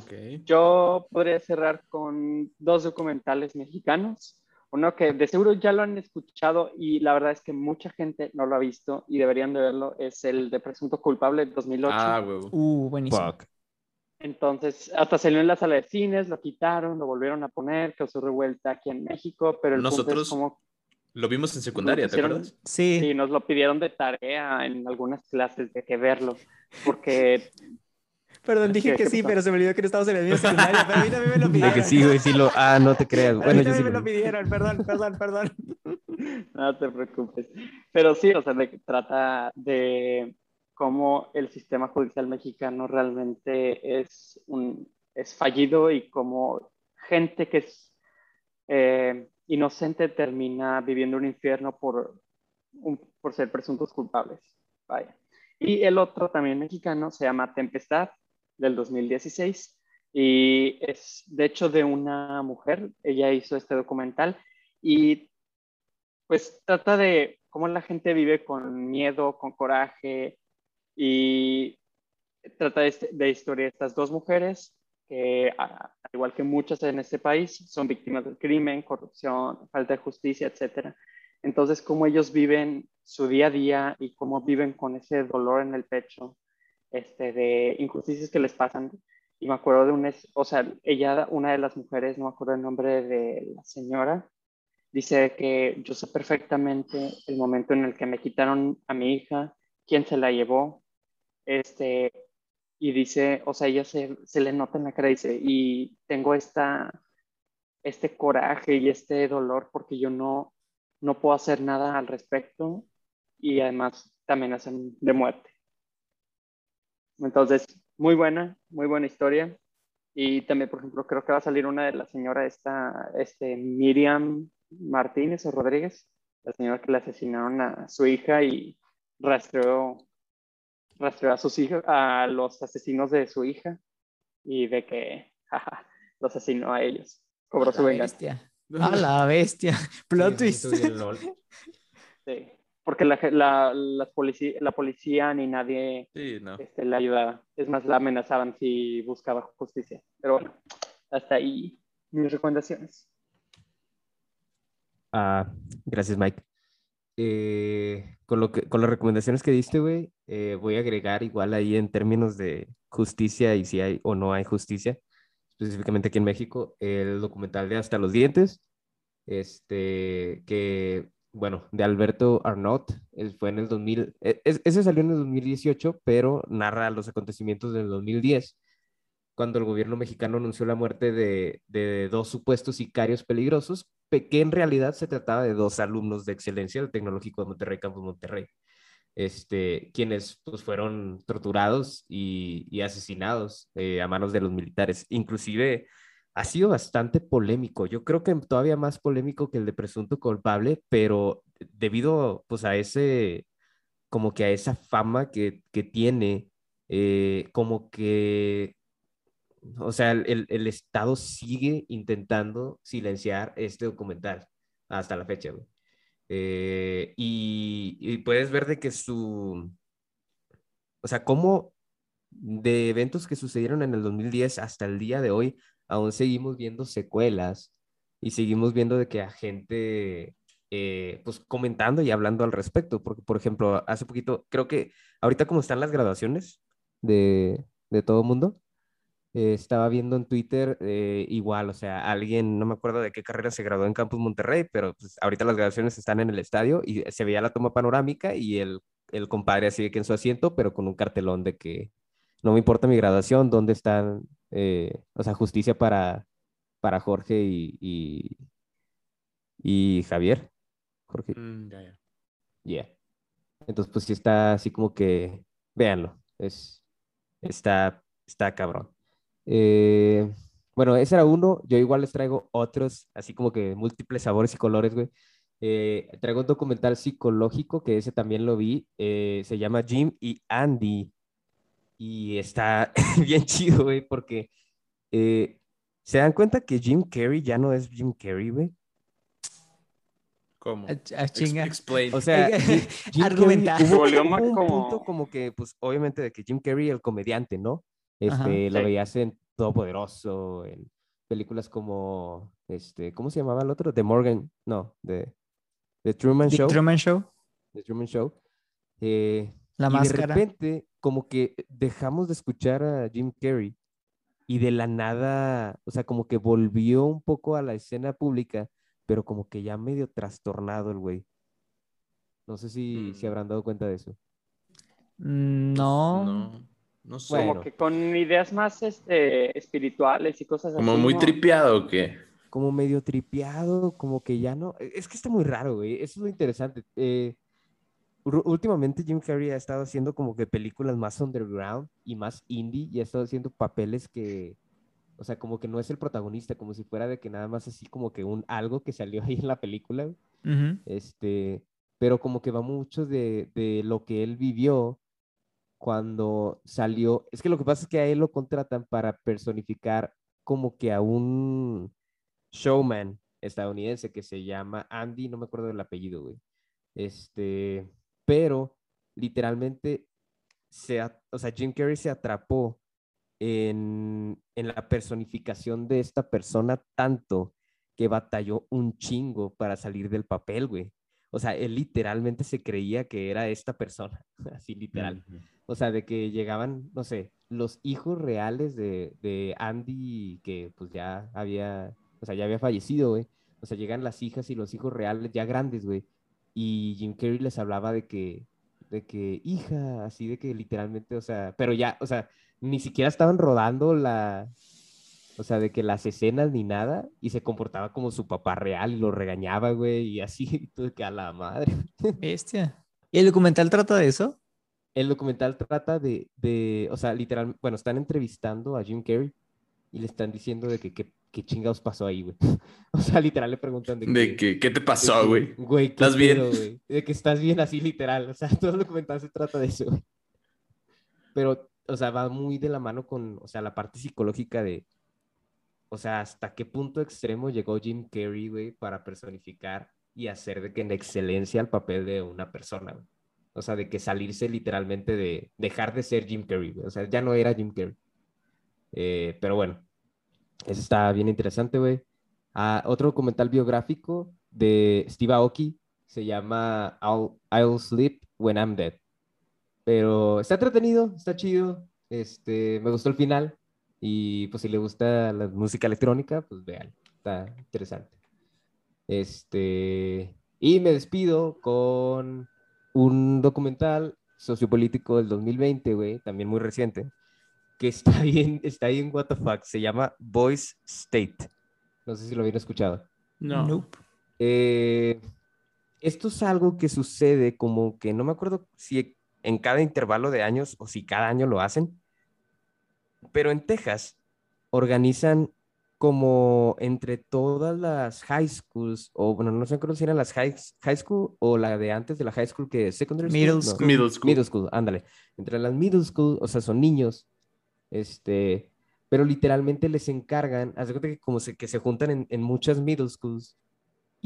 Okay. Yo podría cerrar con dos documentales mexicanos. Uno que de seguro ya lo han escuchado y la verdad es que mucha gente no lo ha visto y deberían de verlo. Es el de Presunto Culpable 2008. Ah, huevo. Uh, buenísimo. Entonces, hasta salió en la sala de cines, lo quitaron, lo volvieron a poner, causó revuelta aquí en México, pero el nosotros, como... Lo vimos en secundaria, ¿te acuerdas? Sí. Sí, nos lo pidieron de tarea en algunas clases de que verlo, porque Perdón, dije ¿Qué- que qué sí, pasó? pero se me olvidó que no estamos en la misma secundaria. Pero a mí también me lo De pidieron. que sí, güey, sí lo. Ah, no te creas. A mí Bueno, yo sí me lo pidieron. Perdón, perdón, perdón. no te preocupes. Pero sí, o sea, de que trata de cómo el sistema judicial mexicano realmente es, un, es fallido y cómo gente que es eh, inocente termina viviendo un infierno por, un- por ser presuntos culpables. Vaya. Y el otro también mexicano se llama Tempestad del 2016 y es de hecho de una mujer. Ella hizo este documental y pues trata de cómo la gente vive con miedo, con coraje y trata de, de historia de estas dos mujeres que, al igual que muchas en este país, son víctimas del crimen, corrupción, falta de justicia, etcétera. Entonces, cómo ellos viven su día a día y cómo viven con ese dolor en el pecho este, de injusticias que les pasan. Y me acuerdo de una, o sea, ella, una de las mujeres, no me acuerdo el nombre de la señora, dice que yo sé perfectamente el momento en el que me quitaron a mi hija, quién se la llevó, este, y dice, o sea, ella se, se le nota en la cara, dice, y tengo esta, este coraje y este dolor porque yo no, no puedo hacer nada al respecto y además también hacen de muerte. Entonces, muy buena, muy buena historia. Y también, por ejemplo, creo que va a salir una de la señora esta, este, Miriam Martínez o Rodríguez, la señora que le asesinaron a su hija y rastreó, rastreó a sus hijos, a los asesinos de su hija y de que jaja, los asesinó a ellos. Cobró su la venganza. bestia. A la bestia. Plot Sí, twist. sí. Porque la, la, las polici- la policía ni nadie Sí, no. este, le ayudaba. Es más, la amenazaban si buscaba justicia. Pero bueno, hasta ahí mis recomendaciones. Ah, gracias, Mike. Eh, con, lo que, con las recomendaciones que diste, güey, eh, voy a agregar igual ahí en términos de justicia y si hay o no hay justicia, específicamente aquí en México, el documental de Hasta los Dientes, este, que, bueno, de Alberto Arnaut, él fue en el 2000, e- es- ese salió en el 2018, pero narra los acontecimientos del 2010 cuando el gobierno mexicano anunció la muerte de, de dos supuestos sicarios peligrosos, pe- que en realidad se trataba de dos alumnos de excelencia del Tecnológico de Monterrey, Campus Monterrey, este, quienes pues, fueron torturados y, y asesinados eh, a manos de los militares. Inclusive ha sido bastante polémico, yo creo que todavía más polémico que el de presunto culpable, pero debido pues, a ese, como que a esa fama que, que tiene, eh, como que o sea, el, el- Estado sigue intentando silenciar este documental hasta la fecha. Eh, y, y puedes ver de que su, o sea, cómo de eventos que sucedieron en el 2010 hasta el día de hoy, aún seguimos viendo secuelas y seguimos viendo de que a gente, eh, pues comentando y hablando al respecto, porque por ejemplo, hace poquito, creo que ahorita como están las graduaciones de, de todo el mundo, eh, estaba viendo en Twitter eh, igual, o sea, alguien, no me acuerdo de qué carrera se graduó en Campus Monterrey, pero pues, ahorita las graduaciones están en el estadio y se veía la toma panorámica y el, el compadre así de que en su asiento, pero con un cartelón de que no me importa mi graduación, ¿dónde están? eh, o sea, justicia para, para Jorge y, y, y Javier. Jorge, Mm. Yeah. Entonces, pues sí está así como que, véanlo, es, está, está cabrón. Eh, bueno, ese era uno, yo igual les traigo otros, así como que múltiples sabores y colores, güey. Eh, traigo un documental psicológico que ese también lo vi, eh, se llama Jim y Andy, y está bien chido, güey, porque eh, se dan cuenta que Jim Carrey ya no es Jim Carrey, güey. ¿Cómo? A, a Ex- chinga. explain. O sea, Jim- Jim Carrey, argumentar. hubo, hubo un como- punto como que, pues, obviamente de que Jim Carrey, el comediante, ¿no? Ajá. Este, lo Sí. veías en Todopoderoso, en películas como, este, ¿cómo se llamaba el otro? The Morgan, no, de The Truman The Show. Truman Show. The Truman Show. Eh, La y máscara. de repente, como que dejamos de escuchar a Jim Carrey y de la nada, o sea, como que volvió un poco a la escena pública pero como que ya medio trastornado el güey. No sé si, si Mm. habrán dado cuenta de eso. Mm, No. No, no sé. Bueno. Como que con ideas más este, espirituales y cosas Como así. muy ¿no? tripeado o qué. Como medio tripeado, como que ya no. e- Es que está muy raro, güey. Eso es lo interesante. Eh, últimamente Jim Carrey ha estado haciendo como que películas más underground y más indie y ha estado haciendo papeles que, o sea, como que no es el protagonista, como si fuera de que nada más así como que un algo que salió ahí en la película. güey. Ujú. Este, pero como que va mucho de, de lo que él vivió cuando salió. Es que lo que pasa es que a él lo contratan para personificar como que a un showman estadounidense que se llama Andy, no me acuerdo del apellido, güey. Este, pero literalmente se, o sea, Jim Carrey se atrapó en, en la personificación de esta persona tanto que batalló un chingo para salir del papel, güey. O sea, él literalmente se creía que era esta persona, así literal. O sea, de que llegaban, no sé, los hijos reales de, de Andy, que pues ya había, o sea, ya había fallecido, güey. O sea, llegan las hijas y los hijos reales ya grandes, güey. Y Jim Carrey les hablaba de que, de que, hija, así de que literalmente, o sea, pero ya, o sea, ni siquiera estaban rodando la, o sea, de que las escenas ni nada, y se comportaba como su papá real y lo regañaba, güey, y así, y todo que a la madre. Bestia. ¿Y el documental trata de eso? El documental trata de, de, o sea, literal, bueno, están entrevistando a Jim Carrey y le están diciendo de que qué qué chingados pasó ahí, güey. O sea, literal le preguntan de, De que, ¿qué te de pasó, que, güey? Güey, ¿qué ¿Estás bien? güey? De que estás bien así, literal. O sea, todo el documental se trata de eso, güey. Pero, o sea, va muy de la mano con, o sea, la parte psicológica de, o sea, hasta qué punto extremo llegó Jim Carrey, güey, para personificar y hacer de que en excelencia el papel de una persona, güey. O sea, de que salirse literalmente de dejar de ser Jim Carrey, güey. O sea, ya no era Jim Carrey. Eh, pero bueno, eso está bien interesante, güey. Ah, otro documental biográfico de Steve Aoki se llama I'll, I'll Sleep When I'm Dead. Pero está entretenido, está chido. Este, me gustó el final. Y pues si le gusta la música electrónica, pues vean, está interesante. Este, y me despido con un documental sociopolítico del 2020, güey, también muy reciente, que está bien, está ahí en What the Fuck, se llama Voice State. No sé si lo habían escuchado. No. Nope. Eh, esto es algo que sucede como que no me acuerdo si en cada intervalo de años o si cada año lo hacen, pero en Texas organizan como entre todas las high schools, o bueno, no sé si eran las high, high school o la de antes de la high school que es secondary school. Middle No. school. Middle school. Middle school, ándale. Entre las middle school, o sea, son niños, este, pero literalmente les encargan, haz de cuenta que como se, que se juntan en, en muchas middle schools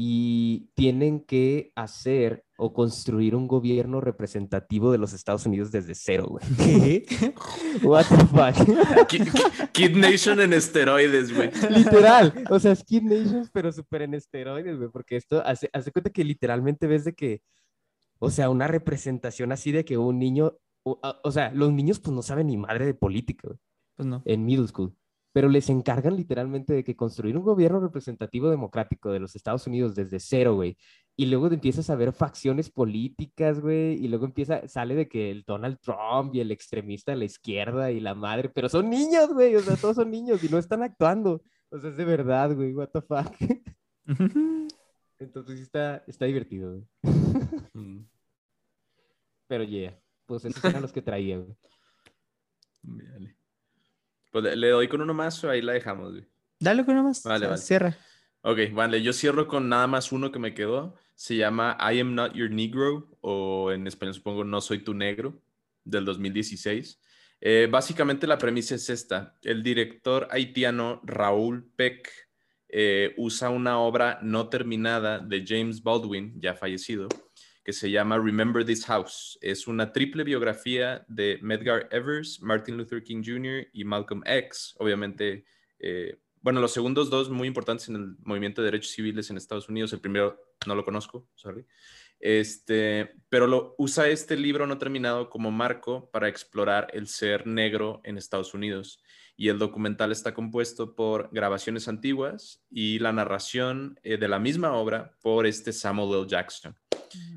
y tienen que hacer o construir un gobierno representativo de los Estados Unidos desde cero, güey. ¿Qué? What the fuck? Kid, Kid Nation en esteroides, güey. Literal, o sea, Skid Nations, pero súper en esteroides, güey, porque esto hace, hace cuenta que literalmente ves de que, o sea, una representación así de que un niño, o, o sea, los niños pues no saben ni madre de política, güey, Pues no. en middle school, pero les encargan literalmente de que construir un gobierno representativo democrático de los Estados Unidos desde cero, güey, y luego empiezas a ver facciones políticas, güey, y luego empieza, sale de que el Donald Trump y el extremista de la izquierda y la madre, pero son niños, güey, o sea, todos son niños y no están actuando. O sea, es de verdad, güey, what the fuck. Entonces sí está, está divertido, güey. Pero yeah, pues esos eran los que traía, güey. Pues le, le doy con uno más o ahí la dejamos, güey. Dale con más. Vale, vale. Cierra. Ok, vale, yo cierro con nada más uno que me quedó. Se llama I Am Not Your Negro, o en español supongo No Soy Tu Negro, del 2016. Eh, básicamente la premisa es esta. El director haitiano Raúl Peck eh, usa una obra no terminada de James Baldwin, ya fallecido, que se llama Remember This House. Es una triple biografía de Medgar Evers, Martin Luther King Jr. y Malcolm X. Obviamente, eh, bueno, los segundos dos muy importantes en el movimiento de derechos civiles en Estados Unidos. El primero no lo conozco, sorry. Este, pero usa este libro no terminado como marco para explorar el ser negro en Estados Unidos. y el documental está compuesto por grabaciones antiguas y la narración eh, de la misma obra por este Samuel L. Jackson.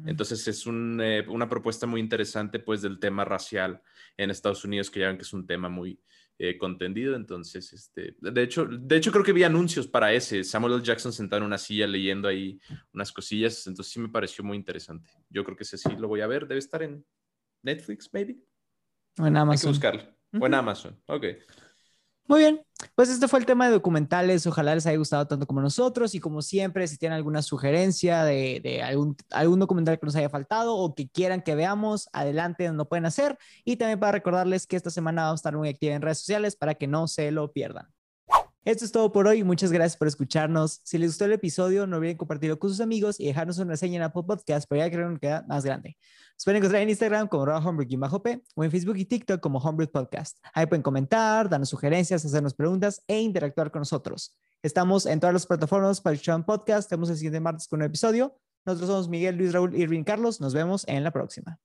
Entonces es eh, una propuesta muy interesante pues del tema racial en Estados Unidos, que ya ven que es un tema muy, eh, contendido. Entonces, este, de hecho, de hecho creo que vi anuncios para ese. Samuel L. Jackson sentado en una silla leyendo ahí unas cosillas. Entonces sí me pareció muy interesante. Yo creo que ese sí lo voy a ver. Debe estar en Netflix, maybe. O en Amazon. Hay que buscarlo. O en Amazon. Ok. Muy bien, pues este fue el tema de documentales. Ojalá les haya gustado tanto como nosotros. Y como siempre, si tienen alguna sugerencia de, algún, algún documental que nos haya faltado o que quieran que veamos, adelante, no pueden hacer. Y también para recordarles que esta semana vamos a estar muy activa en redes sociales para que no se lo pierdan. Esto es todo por hoy. Muchas gracias por escucharnos. Si les gustó el episodio, no olviden compartirlo con sus amigos y dejarnos una reseña en Apple Podcast para crear una queda más grande. Nos pueden encontrar en Instagram como Homebrew-P o en Facebook y TikTok como Homebrew Podcast. Ahí pueden comentar, darnos sugerencias, hacernos preguntas e interactuar con nosotros. Estamos en todas las plataformas para el Podcast. Tenemos el siguiente martes con un episodio. Nosotros somos Miguel, Luis, Raúl, Irving, Carlos. Nos vemos en la próxima.